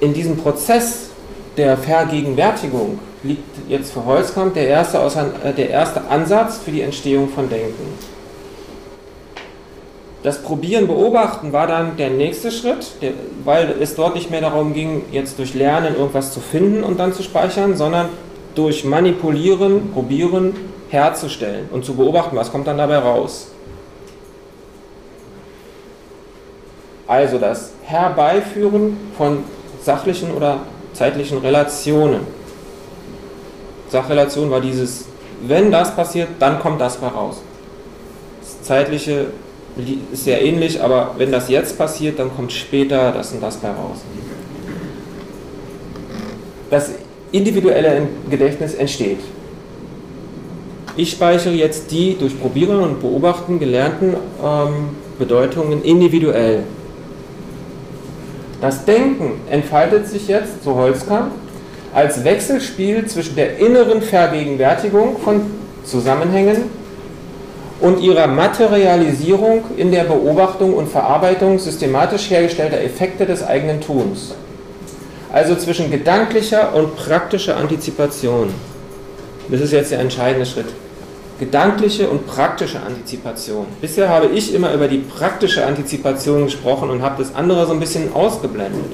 in diesem Prozess der Vergegenwärtigung liegt jetzt für Holzkamp der erste, äh, der erste Ansatz für die Entstehung von Denken. Das Probieren, Beobachten war dann der nächste Schritt, weil es dort nicht mehr darum ging, jetzt durch Lernen irgendwas zu finden und dann zu speichern, sondern durch Manipulieren, Probieren herzustellen und zu beobachten, was kommt dann dabei raus. Also das Herbeiführen von sachlichen oder zeitlichen Relationen. Sachrelation war dieses, wenn das passiert, dann kommt das raus. Das zeitliche sehr ähnlich, aber wenn das jetzt passiert, dann kommt später das und das bei raus. Das individuelle Gedächtnis entsteht. Ich speichere jetzt die durch Probieren und Beobachten gelernten ähm, Bedeutungen individuell. Das Denken entfaltet sich jetzt, so Holzkamp, als Wechselspiel zwischen der inneren Vergegenwärtigung von Zusammenhängen und ihrer Materialisierung in der Beobachtung und Verarbeitung systematisch hergestellter Effekte des eigenen Tuns. Also zwischen gedanklicher und praktischer Antizipation. Das ist jetzt der entscheidende Schritt. Gedankliche und praktische Antizipation. Bisher habe ich immer über die praktische Antizipation gesprochen und habe das andere so ein bisschen ausgeblendet.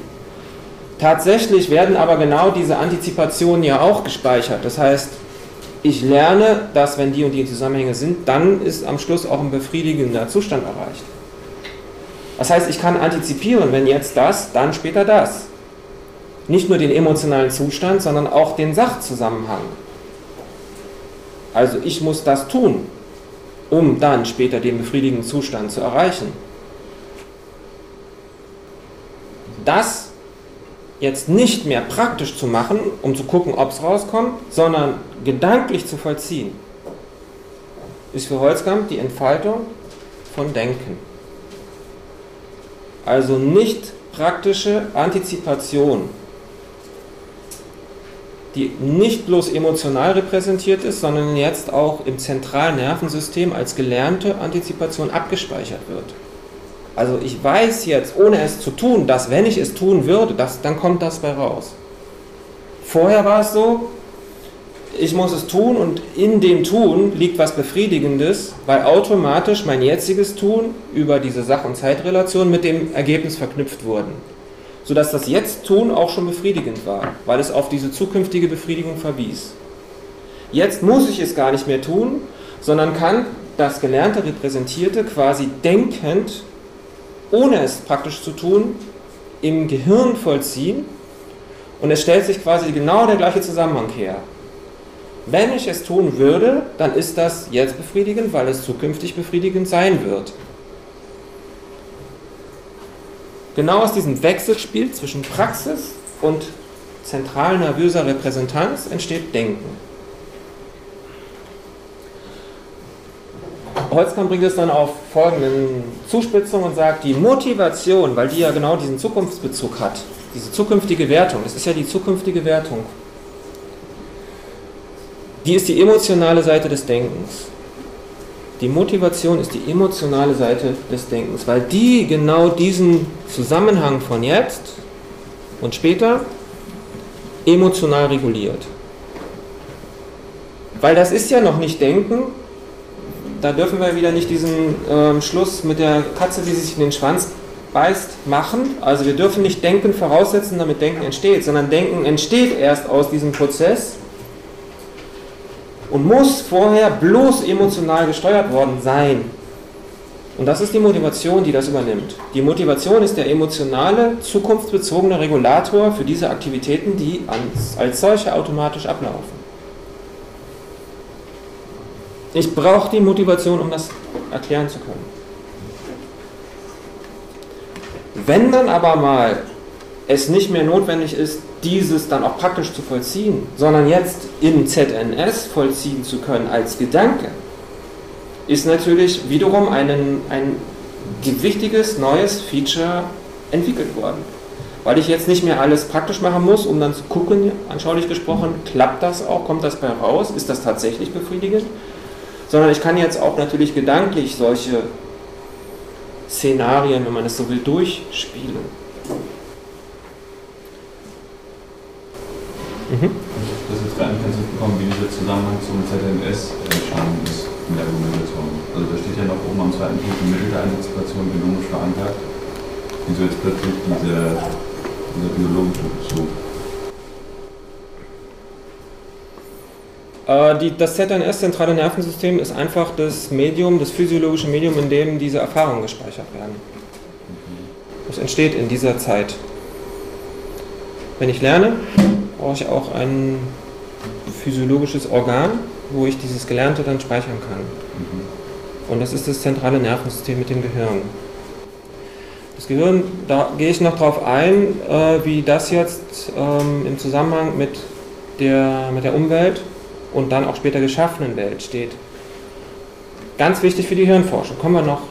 Tatsächlich werden aber genau diese Antizipationen ja auch gespeichert. Das heißt, ich lerne, dass wenn die und die Zusammenhänge sind, dann ist am Schluss auch ein befriedigender Zustand erreicht. Das heißt, ich kann antizipieren, wenn jetzt das, dann später das nicht nur den emotionalen Zustand, sondern auch den Sachzusammenhang. Also ich muss das tun, um dann später den befriedigenden Zustand zu erreichen. Das jetzt nicht mehr praktisch zu machen, um zu gucken, ob es rauskommt, sondern gedanklich zu vollziehen, ist für Holzkamp die Entfaltung von Denken. Also nicht praktische Antizipation die nicht bloß emotional repräsentiert ist, sondern jetzt auch im zentralen Nervensystem als gelernte Antizipation abgespeichert wird. Also ich weiß jetzt, ohne es zu tun, dass wenn ich es tun würde, dass, dann kommt das bei raus. Vorher war es so, ich muss es tun und in dem Tun liegt was Befriedigendes, weil automatisch mein jetziges Tun über diese Sach- und Zeitrelation mit dem Ergebnis verknüpft wurden sodass das Jetzt-Tun auch schon befriedigend war, weil es auf diese zukünftige Befriedigung verwies. Jetzt muss ich es gar nicht mehr tun, sondern kann das Gelernte Repräsentierte quasi denkend, ohne es praktisch zu tun, im Gehirn vollziehen und es stellt sich quasi genau der gleiche Zusammenhang her. Wenn ich es tun würde, dann ist das jetzt befriedigend, weil es zukünftig befriedigend sein wird. Genau aus diesem Wechselspiel zwischen Praxis und zentral nervöser Repräsentanz entsteht Denken. Holzkamp bringt es dann auf folgenden Zuspitzung und sagt, die Motivation, weil die ja genau diesen Zukunftsbezug hat, diese zukünftige Wertung, das ist ja die zukünftige Wertung, die ist die emotionale Seite des Denkens. Die Motivation ist die emotionale Seite des Denkens, weil die genau diesen Zusammenhang von jetzt und später emotional reguliert. Weil das ist ja noch nicht Denken, da dürfen wir wieder nicht diesen äh, Schluss mit der Katze, die sich in den Schwanz beißt, machen. Also wir dürfen nicht Denken voraussetzen, damit Denken entsteht, sondern Denken entsteht erst aus diesem Prozess und muss vorher bloß emotional gesteuert worden sein. Und das ist die Motivation, die das übernimmt. Die Motivation ist der emotionale, zukunftsbezogene Regulator für diese Aktivitäten, die als solche automatisch ablaufen. Ich brauche die Motivation, um das erklären zu können. Wenn dann aber mal es nicht mehr notwendig ist, dieses dann auch praktisch zu vollziehen, sondern jetzt in ZNS vollziehen zu können als Gedanke, ist natürlich wiederum einen, ein wichtiges neues Feature entwickelt worden. Weil ich jetzt nicht mehr alles praktisch machen muss, um dann zu gucken, anschaulich gesprochen, klappt das auch, kommt das bei raus, ist das tatsächlich befriedigend, sondern ich kann jetzt auch natürlich gedanklich solche Szenarien, wenn man es so will, durchspielen.
Mhm. Das ist rein Zusammenhang zum ZNS entstanden ist in der Argumentation. Also da steht ja noch oben am zweiten Punkt die Mittel der Antizipation genomisch verankert. Wieso jetzt plötzlich diese, dieser biologische Bezug?
Die, das ZNS, zentrale Nervensystem, ist einfach das Medium, das physiologische Medium, in dem diese Erfahrungen gespeichert werden. Das entsteht in dieser Zeit. Wenn ich lerne, brauche ich auch ein physiologisches Organ, wo ich dieses Gelernte dann speichern kann. Und das ist das zentrale Nervensystem mit dem Gehirn. Das Gehirn, da gehe ich noch drauf ein, äh, wie das jetzt ähm, im Zusammenhang mit der, mit der Umwelt und dann auch später geschaffenen Welt steht. Ganz wichtig für die Hirnforschung. Kommen wir noch,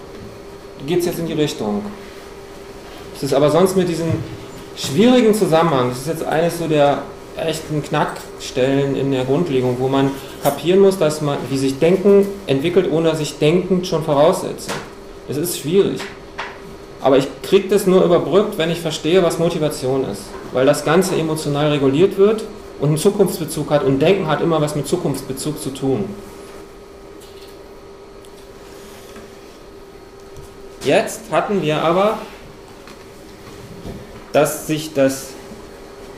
geht es jetzt in die Richtung. Es ist aber sonst mit diesem schwierigen Zusammenhang, das ist jetzt eines so der echten Knackstellen in der Grundlegung, wo man kapieren muss, dass man, wie sich Denken entwickelt, ohne sich denkend schon voraussetzt. Es ist schwierig. Aber ich kriege das nur überbrückt, wenn ich verstehe, was Motivation ist. Weil das Ganze emotional reguliert wird und einen Zukunftsbezug hat und Denken hat immer was mit Zukunftsbezug zu tun. Jetzt hatten wir aber, dass sich das,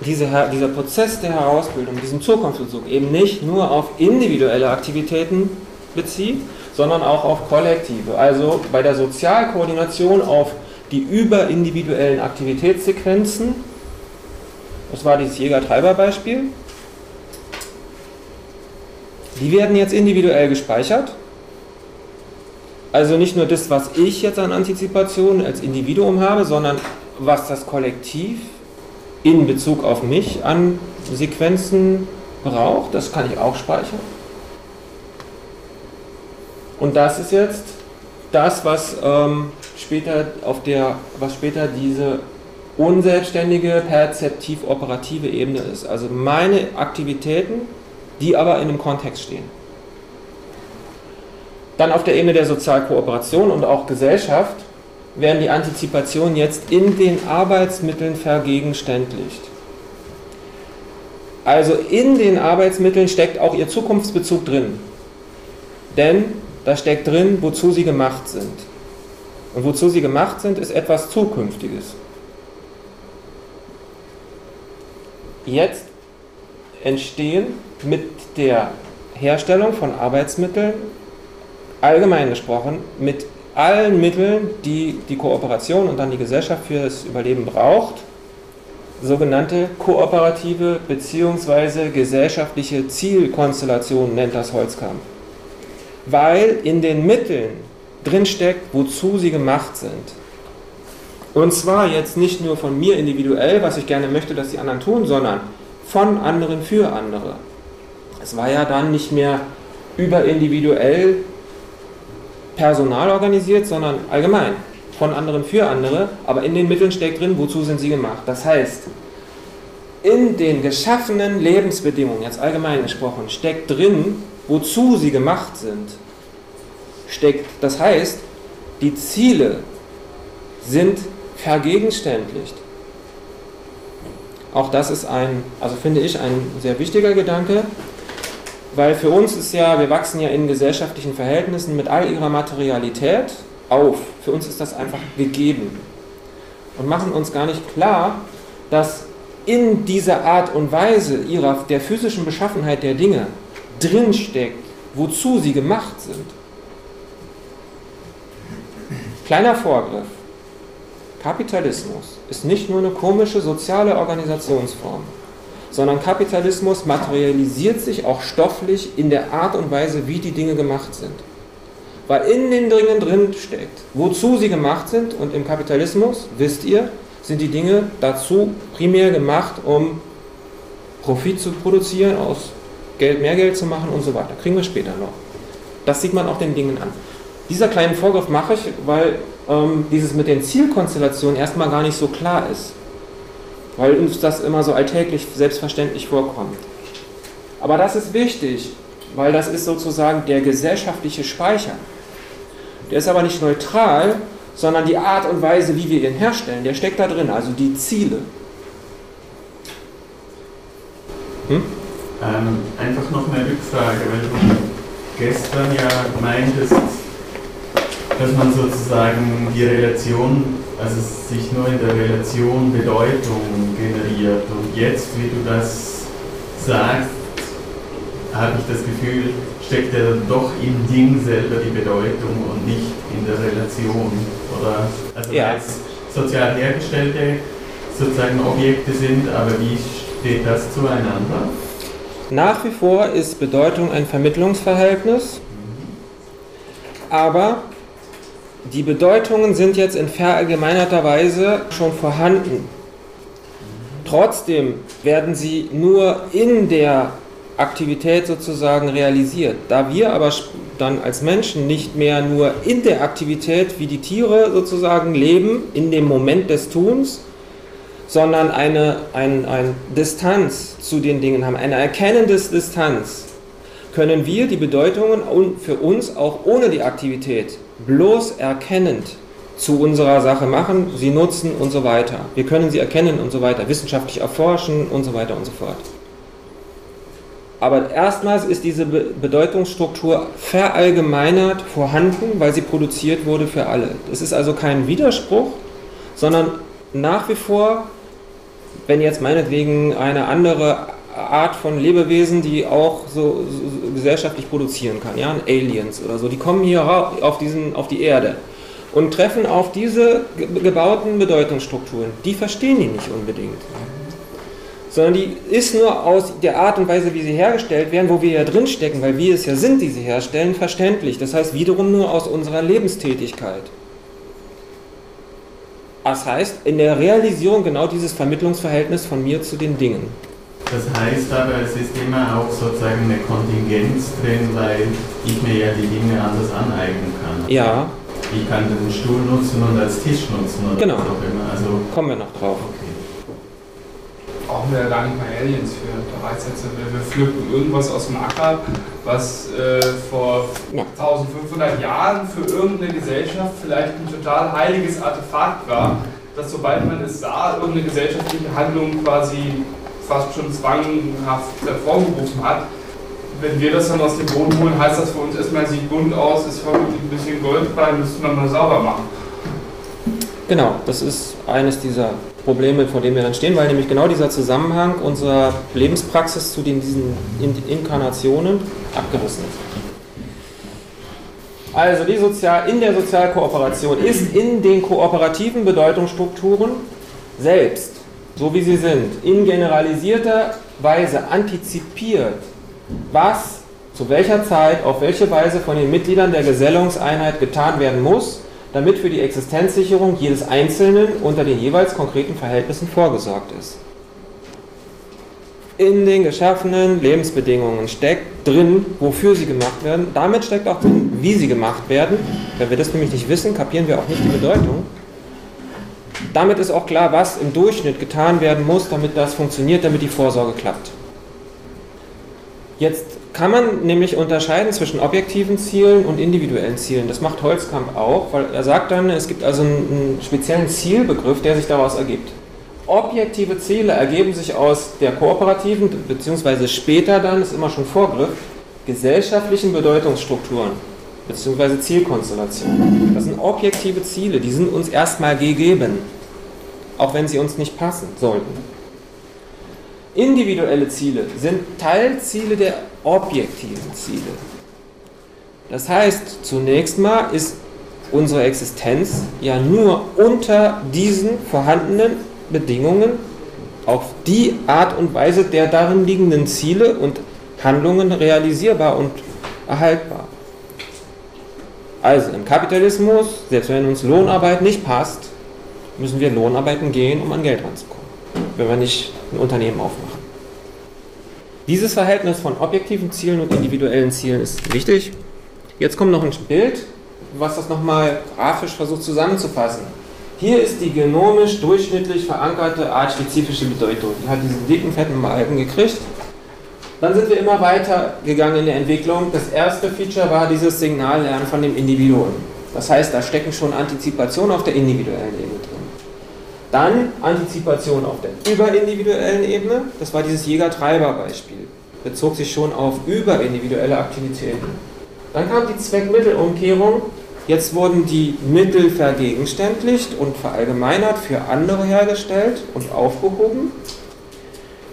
diese, dieser Prozess der Herausbildung, diesen Zukunftsbezug eben nicht nur auf individuelle Aktivitäten bezieht, sondern auch auf kollektive. Also bei der Sozialkoordination auf die überindividuellen Aktivitätssequenzen das war dieses Jäger-Treiber-Beispiel. Die werden jetzt individuell gespeichert. Also nicht nur das, was ich jetzt an Antizipation als Individuum habe, sondern was das Kollektiv in Bezug auf mich an Sequenzen braucht. Das kann ich auch speichern. Und das ist jetzt das, was ähm, später auf der, was später diese unselbstständige, perzeptiv-operative Ebene ist. Also meine Aktivitäten, die aber in einem Kontext stehen. Dann auf der Ebene der Sozialkooperation und auch Gesellschaft werden die Antizipationen jetzt in den Arbeitsmitteln vergegenständlicht. Also in den Arbeitsmitteln steckt auch ihr Zukunftsbezug drin. Denn da steckt drin, wozu sie gemacht sind. Und wozu sie gemacht sind, ist etwas Zukünftiges. Jetzt entstehen mit der Herstellung von Arbeitsmitteln, allgemein gesprochen, mit allen Mitteln, die die Kooperation und dann die Gesellschaft für das Überleben braucht, sogenannte kooperative bzw. gesellschaftliche Zielkonstellationen nennt das Holzkamp. Weil in den Mitteln drinsteckt, wozu sie gemacht sind. Und zwar jetzt nicht nur von mir individuell, was ich gerne möchte, dass die anderen tun, sondern von anderen für andere. Es war ja dann nicht mehr überindividuell personal organisiert, sondern allgemein von anderen für andere, aber in den Mitteln steckt drin, wozu sind sie gemacht. Das heißt, in den geschaffenen Lebensbedingungen, jetzt allgemein gesprochen, steckt drin, wozu sie gemacht sind. Steckt, das heißt, die Ziele sind vergegenständlicht. Auch das ist ein, also finde ich, ein sehr wichtiger Gedanke, weil für uns ist ja, wir wachsen ja in gesellschaftlichen Verhältnissen mit all ihrer Materialität auf. Für uns ist das einfach gegeben. Und machen uns gar nicht klar, dass in dieser Art und Weise ihrer, der physischen Beschaffenheit der Dinge drinsteckt, wozu sie gemacht sind. Kleiner Vorgriff. Kapitalismus ist nicht nur eine komische soziale Organisationsform, sondern Kapitalismus materialisiert sich auch stofflich in der Art und Weise, wie die Dinge gemacht sind. Weil in den Dingen drin steckt, wozu sie gemacht sind und im Kapitalismus, wisst ihr, sind die Dinge dazu primär gemacht, um Profit zu produzieren, aus Geld mehr Geld zu machen und so weiter. Kriegen wir später noch. Das sieht man auch den Dingen an. Dieser kleinen Vorgriff mache ich, weil ähm, dieses mit den Zielkonstellationen erstmal gar nicht so klar ist. Weil uns das immer so alltäglich selbstverständlich vorkommt. Aber das ist wichtig, weil das ist sozusagen der gesellschaftliche Speicher. Der ist aber nicht neutral, sondern die Art und Weise, wie wir ihn herstellen, der steckt da drin, also die Ziele. Hm?
Ähm, einfach noch eine Rückfrage, weil du gestern ja meintest, dass man sozusagen die Relation, also sich nur in der Relation Bedeutung generiert. Und jetzt, wie du das sagst, habe ich das Gefühl, steckt ja doch im Ding selber die Bedeutung und nicht in der Relation. Oder also ja. als sozial hergestellte sozusagen Objekte sind, aber wie steht das zueinander?
Nach wie vor ist Bedeutung ein Vermittlungsverhältnis, aber die Bedeutungen sind jetzt in verallgemeinerter Weise schon vorhanden. Trotzdem werden sie nur in der Aktivität sozusagen realisiert. Da wir aber dann als Menschen nicht mehr nur in der Aktivität wie die Tiere sozusagen leben, in dem Moment des Tuns, sondern eine ein, ein Distanz zu den Dingen haben, eine erkennende Distanz, können wir die Bedeutungen für uns auch ohne die Aktivität bloß erkennend zu unserer Sache machen, sie nutzen und so weiter. Wir können sie erkennen und so weiter, wissenschaftlich erforschen und so weiter und so fort. Aber erstmals ist diese Bedeutungsstruktur verallgemeinert vorhanden, weil sie produziert wurde für alle. Es ist also kein Widerspruch, sondern nach wie vor, wenn jetzt meinetwegen eine andere Art von Lebewesen, die auch so, so gesellschaftlich produzieren kann, ja, Aliens oder so, die kommen hier auf, diesen, auf die Erde und treffen auf diese gebauten Bedeutungsstrukturen. Die verstehen die nicht unbedingt sondern die ist nur aus der Art und Weise, wie sie hergestellt werden, wo wir ja drinstecken, weil wir es ja sind, die sie herstellen, verständlich. Das heißt wiederum nur aus unserer Lebenstätigkeit. Das heißt, in der Realisierung genau dieses Vermittlungsverhältnis von mir zu den Dingen.
Das heißt aber, es ist immer auch sozusagen eine Kontingenz drin, weil ich mir ja die Dinge anders aneignen kann.
Ja.
Ich kann den Stuhl nutzen und als Tisch nutzen oder
genau.
was auch immer.
Also Kommen wir noch drauf.
Okay brauchen wir ja gar nicht mal Aliens für. Da reicht jetzt, wir pflücken irgendwas aus dem Acker, was äh, vor ja. 1500 Jahren für irgendeine Gesellschaft vielleicht ein total heiliges Artefakt war, dass sobald man es sah, irgendeine gesellschaftliche Handlung quasi fast schon zwanghaft hervorgerufen hat. Wenn wir das dann aus dem Boden holen, heißt das für uns erstmal, sieht bunt aus, ist vermutlich ein bisschen Gold bei, müsste man mal sauber machen.
Genau, das ist eines dieser Probleme, vor denen wir dann stehen, weil nämlich genau dieser Zusammenhang unserer Lebenspraxis zu den, diesen Inkarnationen abgerissen ist. Also die Sozial in der Sozialkooperation ist in den kooperativen Bedeutungsstrukturen selbst, so wie sie sind, in generalisierter Weise antizipiert, was zu welcher Zeit, auf welche Weise von den Mitgliedern der Gesellungseinheit getan werden muss, damit für die Existenzsicherung jedes Einzelnen unter den jeweils konkreten Verhältnissen vorgesorgt ist. In den geschaffenen Lebensbedingungen steckt drin, wofür sie gemacht werden. Damit steckt auch drin, wie sie gemacht werden. Wenn wir das nämlich nicht wissen, kapieren wir auch nicht die Bedeutung. Damit ist auch klar, was im Durchschnitt getan werden muss, damit das funktioniert, damit die Vorsorge klappt. Jetzt kann man nämlich unterscheiden zwischen objektiven Zielen und individuellen Zielen. Das macht Holzkamp auch, weil er sagt dann, es gibt also einen, speziellen Zielbegriff, der sich daraus ergibt. Objektive Ziele ergeben sich aus der kooperativen, beziehungsweise später dann, ist immer schon Vorgriff, gesellschaftlichen Bedeutungsstrukturen, beziehungsweise Zielkonstellationen. Das sind objektive Ziele, die sind uns erstmal gegeben, auch wenn sie uns nicht passen sollten. Individuelle Ziele sind Teilziele der objektiven Ziele. Das heißt, zunächst mal ist unsere Existenz ja nur unter diesen vorhandenen Bedingungen auf die Art und Weise der darin liegenden Ziele und Handlungen realisierbar und erhaltbar. Also im Kapitalismus, selbst wenn uns Lohnarbeit nicht passt, müssen wir Lohnarbeiten gehen, um an Geld ranzukommen. Wenn wir nicht ein Unternehmen aufmachen. Dieses Verhältnis von objektiven Zielen und individuellen Zielen ist wichtig. Jetzt kommt noch ein Bild, was das nochmal grafisch versucht zusammenzufassen. Hier ist die genomisch durchschnittlich verankerte artspezifische Bedeutung. Die hat diesen dicken, fetten Balken gekriegt. Dann sind wir immer weiter gegangen in der Entwicklung. Das erste Feature war dieses Signallernen von dem Individuum. Das heißt, da stecken schon Antizipationen auf der individuellen Ebene drin. Dann Antizipation auf der überindividuellen Ebene, das war dieses Jäger-Treiber-Beispiel. bezog sich schon auf überindividuelle Aktivitäten. Dann kam die Zweckmittelumkehrung. Jetzt wurden die Mittel vergegenständlicht und verallgemeinert für andere hergestellt und aufgehoben.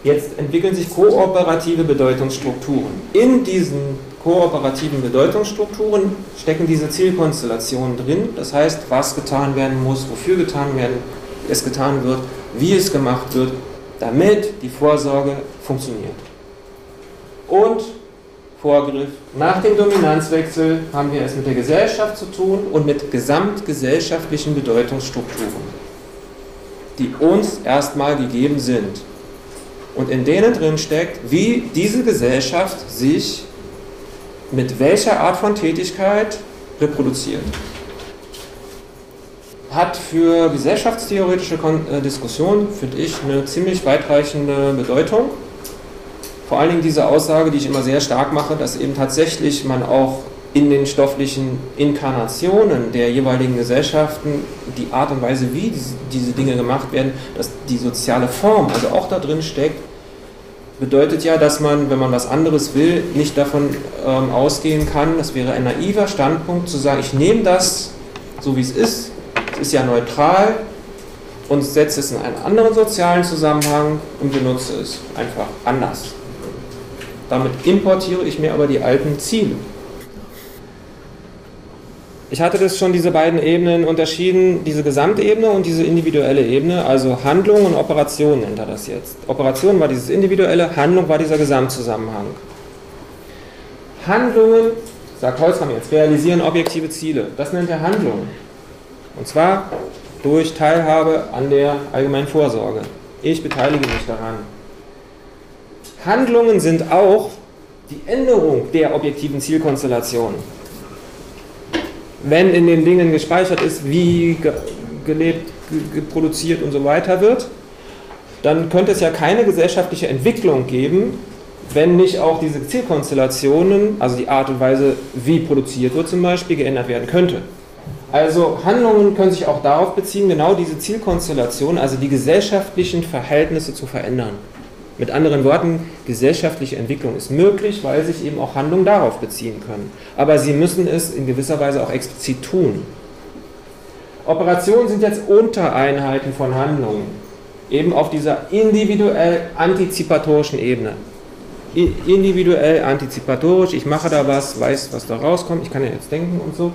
Jetzt entwickeln sich kooperative Bedeutungsstrukturen. In diesen kooperativen Bedeutungsstrukturen stecken diese Zielkonstellationen drin. Das heißt, was getan werden muss, wofür getan werden, es getan wird, wie es gemacht wird, damit die Vorsorge funktioniert. Und Vorgriff. Nach dem Dominanzwechsel haben wir es mit der Gesellschaft zu tun und mit gesamtgesellschaftlichen Bedeutungsstrukturen, die uns erstmal gegeben sind und in denen drin steckt, wie diese Gesellschaft sich mit welcher Art von Tätigkeit reproduziert. Hat für gesellschaftstheoretische äh, Diskussionen, finde ich, eine ziemlich weitreichende Bedeutung. Vor allen Dingen diese Aussage, die ich immer sehr stark mache, dass eben tatsächlich man auch in den stofflichen Inkarnationen der jeweiligen Gesellschaften die Art und Weise, wie diese, Dinge gemacht werden, dass die soziale Form also auch da drin steckt, bedeutet ja, dass man, wenn man was anderes will, nicht davon ähm, ausgehen kann, das wäre ein naiver Standpunkt zu sagen, ich nehme das so wie es ist, ist ja neutral und setze es in einen anderen sozialen Zusammenhang und benutze es einfach anders. Damit importiere ich mir aber die alten Ziele. Ich hatte das schon, diese beiden Ebenen unterschieden, diese Gesamtebene und diese individuelle Ebene, also Handlung und Operation nennt er das jetzt. Operation war dieses individuelle, Handlung war dieser Gesamtzusammenhang. Handlungen, sagt Holzmann jetzt, realisieren objektive Ziele. Das nennt er Handlung. Und zwar durch Teilhabe an der allgemeinen Vorsorge. Ich beteilige mich daran. Handlungen sind auch die Änderung der objektiven Zielkonstellation wenn in den Dingen gespeichert ist, wie gelebt, produziert und so weiter wird, dann könnte es ja keine gesellschaftliche Entwicklung geben, wenn nicht auch diese Zielkonstellationen, also die Art und Weise, wie produziert wird zum Beispiel, geändert werden könnte. Also Handlungen können sich auch darauf beziehen, genau diese Zielkonstellation, also die gesellschaftlichen Verhältnisse zu verändern. Mit anderen Worten, gesellschaftliche Entwicklung ist möglich, weil sich eben auch Handlungen darauf beziehen können. Aber sie müssen es in gewisser Weise auch explizit tun. Operationen sind jetzt Untereinheiten von Handlungen, eben auf dieser individuell antizipatorischen Ebene. Individuell antizipatorisch, ich mache da was, weiß, was da rauskommt, ich kann ja jetzt denken und so.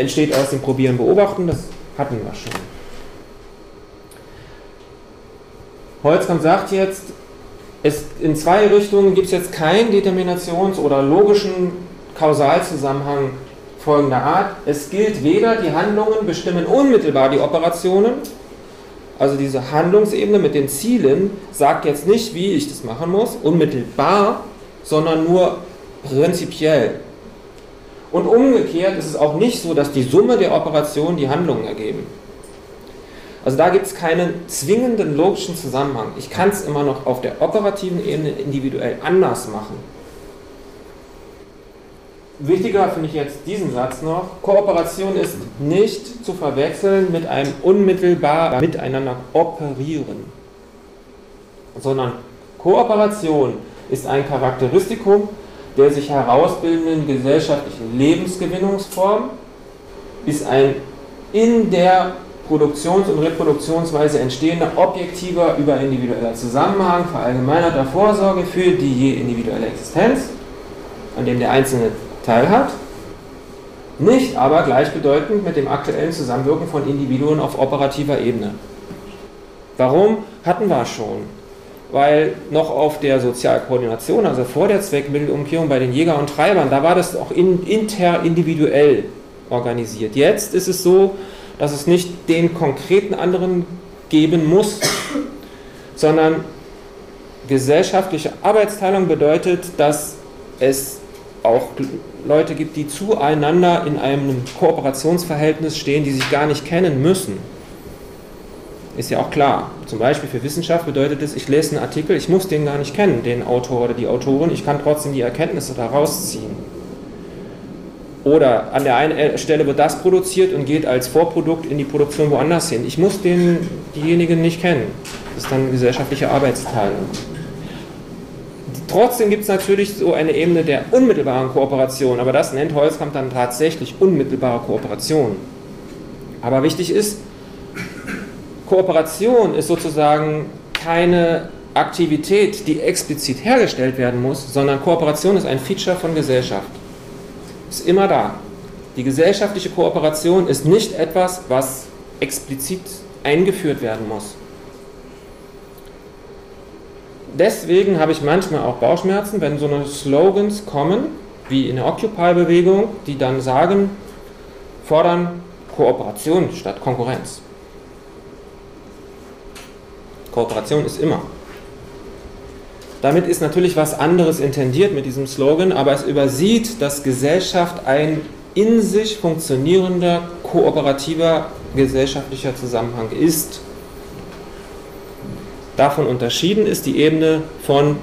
Entsteht aus dem Probieren, Beobachten, das hatten wir schon. Holzkamp sagt jetzt, es, in zwei Richtungen gibt es jetzt keinen Determinations- oder logischen Kausalzusammenhang folgender Art. Es gilt weder, die Handlungen bestimmen unmittelbar die Operationen, also diese Handlungsebene mit den Zielen sagt jetzt nicht, wie ich das machen muss, unmittelbar, sondern nur prinzipiell. Und umgekehrt ist es auch nicht so, dass die Summe der Operationen die Handlungen ergeben. Also da gibt es keinen zwingenden logischen Zusammenhang. Ich kann es immer noch auf der operativen Ebene individuell anders machen. Wichtiger finde ich jetzt diesen Satz noch. Kooperation ist nicht zu verwechseln mit einem unmittelbar miteinander operieren, sondern Kooperation ist ein Charakteristikum der sich herausbildenden gesellschaftlichen Lebensgewinnungsform, ist ein in der Produktions- und Reproduktionsweise entstehender objektiver überindividueller Zusammenhang verallgemeinerter Vorsorge für die je individuelle Existenz, an dem der Einzelne teilhat, nicht aber gleichbedeutend mit dem aktuellen Zusammenwirken von Individuen auf operativer Ebene. Warum? Hatten wir schon. Weil noch auf der Sozialkoordination, also vor der Zweckmittelumkehrung bei den Jäger und Treibern, da war das auch in, interindividuell organisiert. Jetzt ist es so, dass es nicht den konkreten anderen geben muss, sondern gesellschaftliche Arbeitsteilung bedeutet, dass es auch Leute gibt, die zueinander in einem Kooperationsverhältnis stehen, die sich gar nicht kennen müssen. Ist ja auch klar. Zum Beispiel für Wissenschaft bedeutet es, ich lese einen Artikel, ich muss den gar nicht kennen, den Autor oder die Autorin, ich kann trotzdem die Erkenntnisse daraus ziehen. Oder an der einen Stelle wird das produziert und geht als Vorprodukt in die Produktion woanders hin. Ich muss den, diejenigen nicht kennen. Das ist dann gesellschaftliche Arbeitsteilung. Trotzdem gibt es natürlich so eine Ebene der unmittelbaren Kooperation, aber das nennt Holzkamp dann tatsächlich unmittelbare Kooperation. Aber wichtig ist, Kooperation ist sozusagen keine Aktivität, die explizit hergestellt werden muss, sondern Kooperation ist ein Feature von Gesellschaft. Ist immer da. Die gesellschaftliche Kooperation ist nicht etwas, was explizit eingeführt werden muss. Deswegen habe ich manchmal auch Bauchschmerzen, wenn so eine Slogans kommen, wie in der Occupy-Bewegung, die dann sagen, fordern Kooperation statt Konkurrenz. Kooperation ist immer. Damit ist natürlich was anderes intendiert mit diesem Slogan, aber es übersieht, dass Gesellschaft ein in sich funktionierender, kooperativer gesellschaftlicher Zusammenhang ist. Davon unterschieden ist die Ebene von,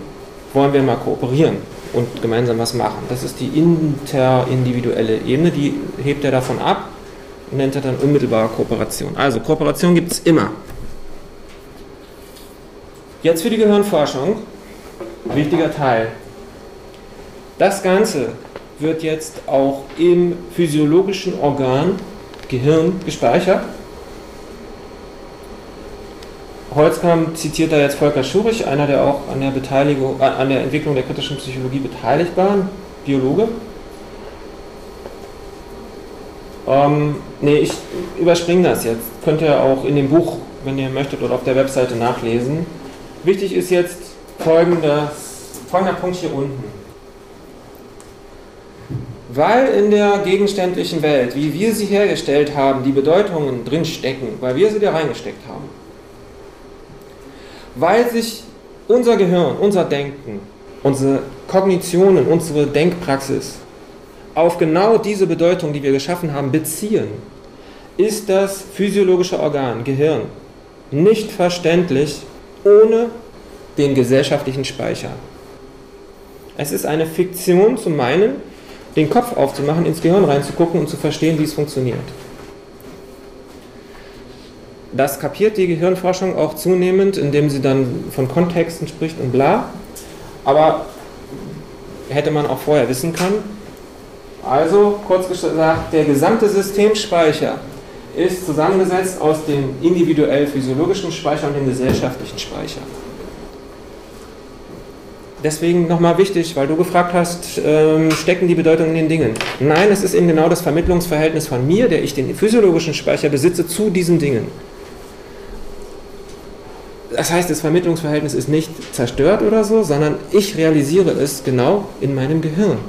wollen wir mal kooperieren und gemeinsam was machen. Das ist die interindividuelle Ebene, die hebt er davon ab und nennt er dann unmittelbare Kooperation. Also Kooperation gibt es immer. Jetzt für die Gehirnforschung, wichtiger Teil. Das Ganze wird jetzt auch im physiologischen Organ Gehirn gespeichert. Holzkamp zitiert da jetzt Volker Schurich, einer, der auch an der, Beteiligung, äh, an der Entwicklung der kritischen Psychologie beteiligt war, Biologe. Ähm, nee, ich überspringe das jetzt. Könnt ihr auch in dem Buch, wenn ihr möchtet, oder auf der Webseite nachlesen. Wichtig ist jetzt folgendes, folgender Punkt hier unten. Weil in der gegenständlichen Welt, wie wir sie hergestellt haben, die Bedeutungen drinstecken, weil wir sie da reingesteckt haben, weil sich unser Gehirn, unser Denken, unsere Kognitionen, unsere Denkpraxis auf genau diese Bedeutung, die wir geschaffen haben, beziehen, ist das physiologische Organ, Gehirn, nicht verständlich ohne den gesellschaftlichen Speicher. Es ist eine Fiktion zu meinen, den Kopf aufzumachen, ins Gehirn reinzugucken und zu verstehen, wie es funktioniert. Das kapiert die Gehirnforschung auch zunehmend, indem sie dann von Kontexten spricht und bla. Aber hätte man auch vorher wissen können. Also, kurz gesagt, der gesamte Systemspeicher ist zusammengesetzt aus dem individuell physiologischen Speicher und dem gesellschaftlichen Speicher. Deswegen nochmal wichtig, weil du gefragt hast, ähm, stecken die Bedeutung in den Dingen. Nein, es ist eben genau das Vermittlungsverhältnis von mir, der ich den physiologischen Speicher besitze, zu diesen Dingen. Das heißt, das Vermittlungsverhältnis ist nicht zerstört oder so, sondern ich realisiere es genau in meinem Gehirn.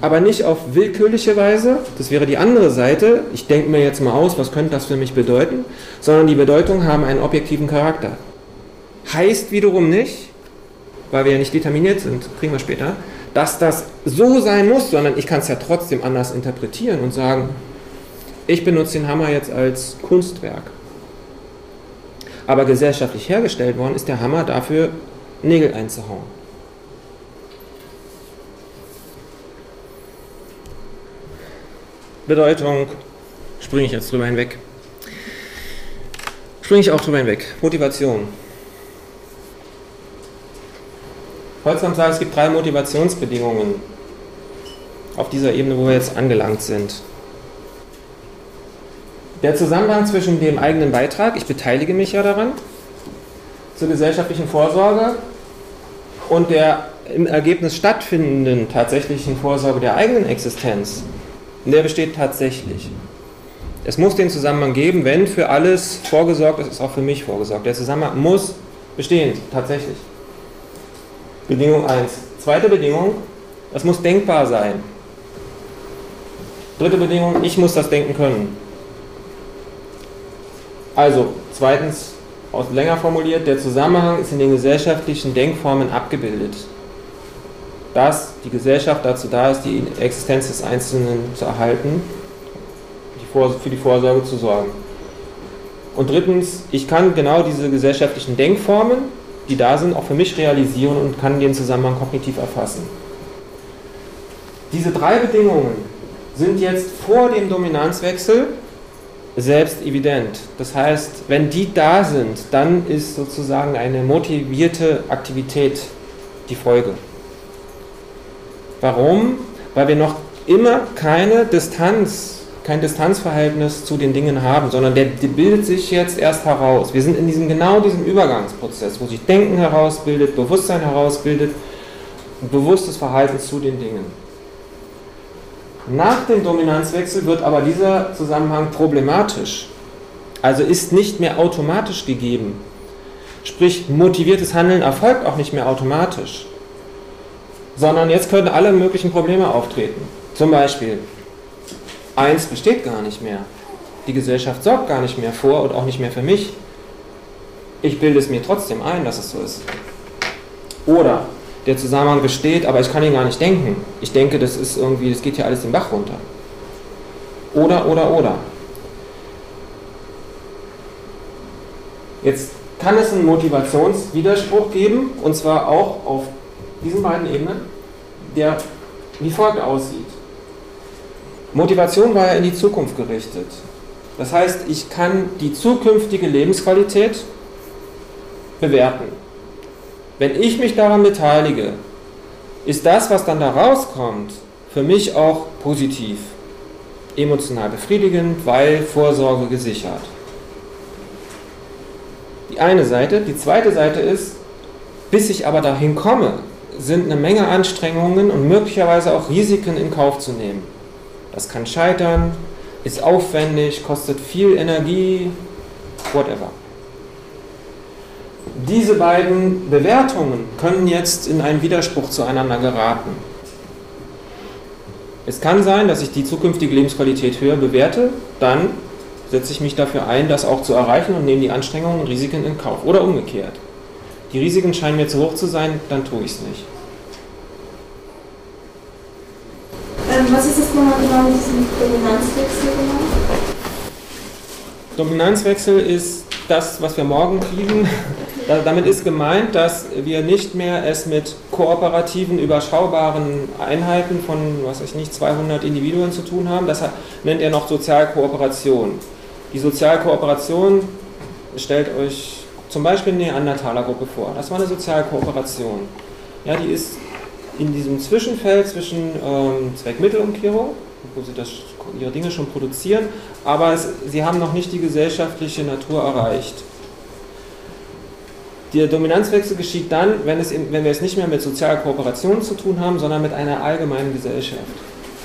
Aber nicht auf willkürliche Weise, das wäre die andere Seite, ich denke mir jetzt mal aus, was könnte das für mich bedeuten, sondern die Bedeutungen haben einen objektiven Charakter. Heißt wiederum nicht, weil wir ja nicht determiniert sind, kriegen wir später, dass das so sein muss, sondern ich kann es ja trotzdem anders interpretieren und sagen, ich benutze den Hammer jetzt als Kunstwerk. Aber gesellschaftlich hergestellt worden ist der Hammer dafür, Nägel einzuhauen. Bedeutung springe ich jetzt drüber hinweg. Springe ich auch drüber hinweg. Motivation. Holzkamp sagt, es gibt drei Motivationsbedingungen auf dieser Ebene, wo wir jetzt angelangt sind. Der Zusammenhang zwischen dem eigenen Beitrag, ich beteilige mich ja daran, zur gesellschaftlichen Vorsorge und der im Ergebnis stattfindenden tatsächlichen Vorsorge der eigenen Existenz, der besteht tatsächlich. Es muss den Zusammenhang geben, wenn für alles vorgesorgt ist, ist auch für mich vorgesorgt. Der Zusammenhang muss bestehen, tatsächlich. Bedingung 1. Zweite Bedingung, das muss denkbar sein. Dritte Bedingung, ich muss das denken können. Also, zweitens, aus länger formuliert, der Zusammenhang ist in den gesellschaftlichen Denkformen abgebildet. Dass die Gesellschaft dazu da ist, die Existenz des Einzelnen zu erhalten, für die Vorsorge zu sorgen. Und drittens, ich kann genau diese gesellschaftlichen Denkformen die da sind, auch für mich realisieren und kann den Zusammenhang kognitiv erfassen. Diese drei Bedingungen sind jetzt vor dem Dominanzwechsel selbst evident. Das heißt, wenn die da sind, dann ist sozusagen eine motivierte Aktivität die Folge. Warum? Weil wir noch immer keine Distanz, kein Distanzverhältnis zu den Dingen haben, sondern der, der bildet sich jetzt erst heraus. Wir sind in diesem genau diesem Übergangsprozess, wo sich Denken herausbildet, Bewusstsein herausbildet, bewusstes Verhalten zu den Dingen. Nach dem Dominanzwechsel wird aber dieser Zusammenhang problematisch. Also ist nicht mehr automatisch gegeben. Sprich, motiviertes Handeln erfolgt auch nicht mehr automatisch. Sondern jetzt können alle möglichen Probleme auftreten. Zum Beispiel, eins besteht gar nicht mehr. Die Gesellschaft sorgt gar nicht mehr vor und auch nicht mehr für mich. Ich bilde es mir trotzdem ein, dass es so ist. Oder der Zusammenhang besteht, aber ich kann ihn gar nicht denken. Ich denke, das ist irgendwie, das geht hier alles den Bach runter. Oder, oder, oder. Jetzt kann es einen Motivationswiderspruch geben, und zwar auch auf diesen beiden Ebenen, der wie folgt aussieht. Motivation war ja in die Zukunft gerichtet. Das heißt, ich kann die zukünftige Lebensqualität bewerten. Wenn ich mich daran beteilige, ist das, was dann da rauskommt, für mich auch positiv, emotional befriedigend, weil Vorsorge gesichert. Die eine Seite. Die zweite Seite ist, bis ich aber dahin komme, sind eine Menge Anstrengungen und möglicherweise auch Risiken in Kauf zu nehmen. Das kann scheitern, ist aufwendig, kostet viel Energie, whatever. Diese beiden Bewertungen können jetzt in einen Widerspruch zueinander geraten. Es kann sein, dass ich die zukünftige Lebensqualität höher bewerte, dann setze ich mich dafür ein, das auch zu erreichen und nehme die Anstrengungen und Risiken in Kauf. Oder umgekehrt. Die Risiken scheinen mir zu hoch zu sein, dann tue ich es nicht.
Ähm, was ist das nochmal genau mit diesem Dominanzwechsel genau?
Dominanzwechsel ist das, was wir morgen kriegen. Damit ist gemeint, dass wir nicht mehr es mit kooperativen, überschaubaren Einheiten von, was ich nicht, 200 Individuen zu tun haben. Das nennt er noch Sozialkooperation. Die Sozialkooperation stellt euch zum Beispiel eine Neandertaler-Gruppe vor. Das war eine Sozialkooperation. Ja, die ist in diesem Zwischenfeld zwischen ähm, Zweckmittelumkehrung, wo sie das, ihre Dinge schon produzieren, aber es, sie haben noch nicht die gesellschaftliche Natur erreicht. Der Dominanzwechsel geschieht dann, wenn, es wenn wir es nicht mehr mit Sozialkooperation zu tun haben, sondern mit einer allgemeinen Gesellschaft.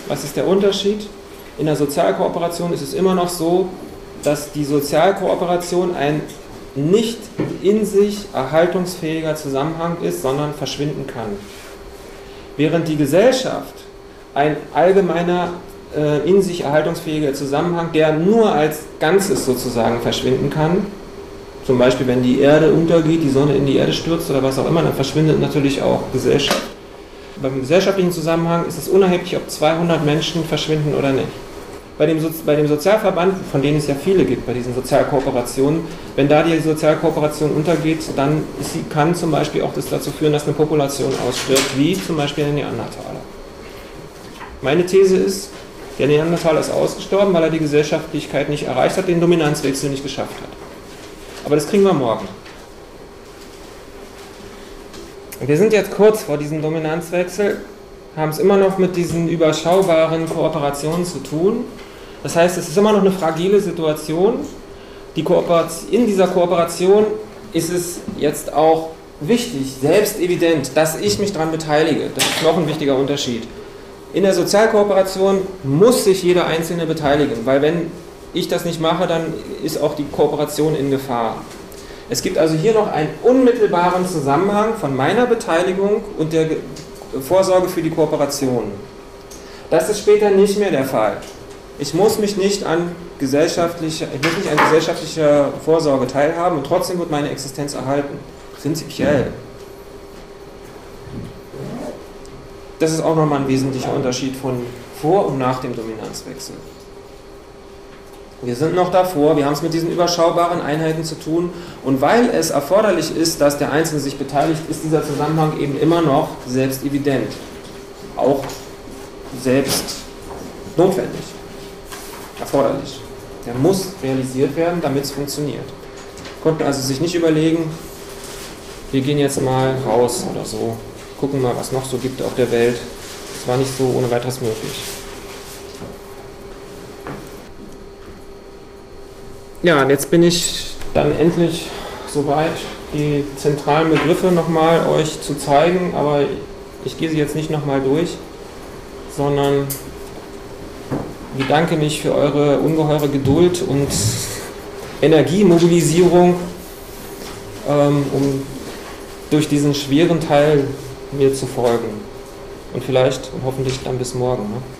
Was ist der Unterschied? In der Sozialkooperation ist es immer noch so, dass die Sozialkooperation ein nicht in sich erhaltungsfähiger Zusammenhang ist, sondern verschwinden kann. Während die Gesellschaft ein allgemeiner äh, in sich erhaltungsfähiger Zusammenhang, der nur als Ganzes sozusagen verschwinden kann, zum Beispiel wenn die Erde untergeht, die Sonne in die Erde stürzt oder was auch immer, dann verschwindet natürlich auch Gesellschaft. Beim gesellschaftlichen Zusammenhang ist es unerheblich, ob 200 Menschen verschwinden oder nicht bei dem, bei dem Sozialverband, von denen es ja viele gibt, bei diesen Sozialkooperationen, wenn da die Sozialkooperation untergeht, dann sie, kann zum Beispiel auch das dazu führen, dass eine Population ausstirbt, wie zum Beispiel der Neandertaler. Meine These ist, der Neandertaler ist ausgestorben, weil er die Gesellschaftlichkeit nicht erreicht hat, den Dominanzwechsel nicht geschafft hat. Aber das kriegen wir morgen. Wir sind jetzt kurz vor diesem Dominanzwechsel, haben es immer noch mit diesen überschaubaren Kooperationen zu tun. Das heißt, es ist immer noch eine fragile Situation. Die in dieser Kooperation ist es jetzt auch wichtig, selbst evident, dass ich mich daran beteilige. Das ist noch ein wichtiger Unterschied. In der Sozialkooperation muss sich jeder Einzelne beteiligen, weil wenn ich das nicht mache, dann ist auch die Kooperation in Gefahr. Es gibt also hier noch einen unmittelbaren Zusammenhang von meiner Beteiligung und der Vorsorge für die Kooperation. Das ist später nicht mehr der Fall. Ich muss mich nicht an gesellschaftlicher, ich muss nicht an gesellschaftlicher Vorsorge teilhaben und trotzdem wird meine Existenz erhalten. Prinzipiell. Das ist auch nochmal ein wesentlicher Unterschied von vor und nach dem Dominanzwechsel. Wir sind noch davor, wir haben es mit diesen überschaubaren Einheiten zu tun und weil es erforderlich ist, dass der Einzelne sich beteiligt, ist dieser Zusammenhang eben immer noch selbst evident. Auch selbst notwendig erforderlich. Der muss realisiert werden, damit es funktioniert. Konnten also sich nicht überlegen, wir gehen jetzt mal raus oder so. gucken mal, was noch so gibt auf der Welt. Das war nicht so ohne weiteres möglich. Ja, und jetzt bin ich dann endlich soweit, die zentralen Begriffe nochmal euch zu zeigen, aber ich gehe sie jetzt nicht nochmal durch, sondern bedanke mich für eure ungeheure Geduld und Energiemobilisierung, ähm, um durch diesen schweren Teil mir zu folgen. Und vielleicht und hoffentlich dann bis morgen. Ne?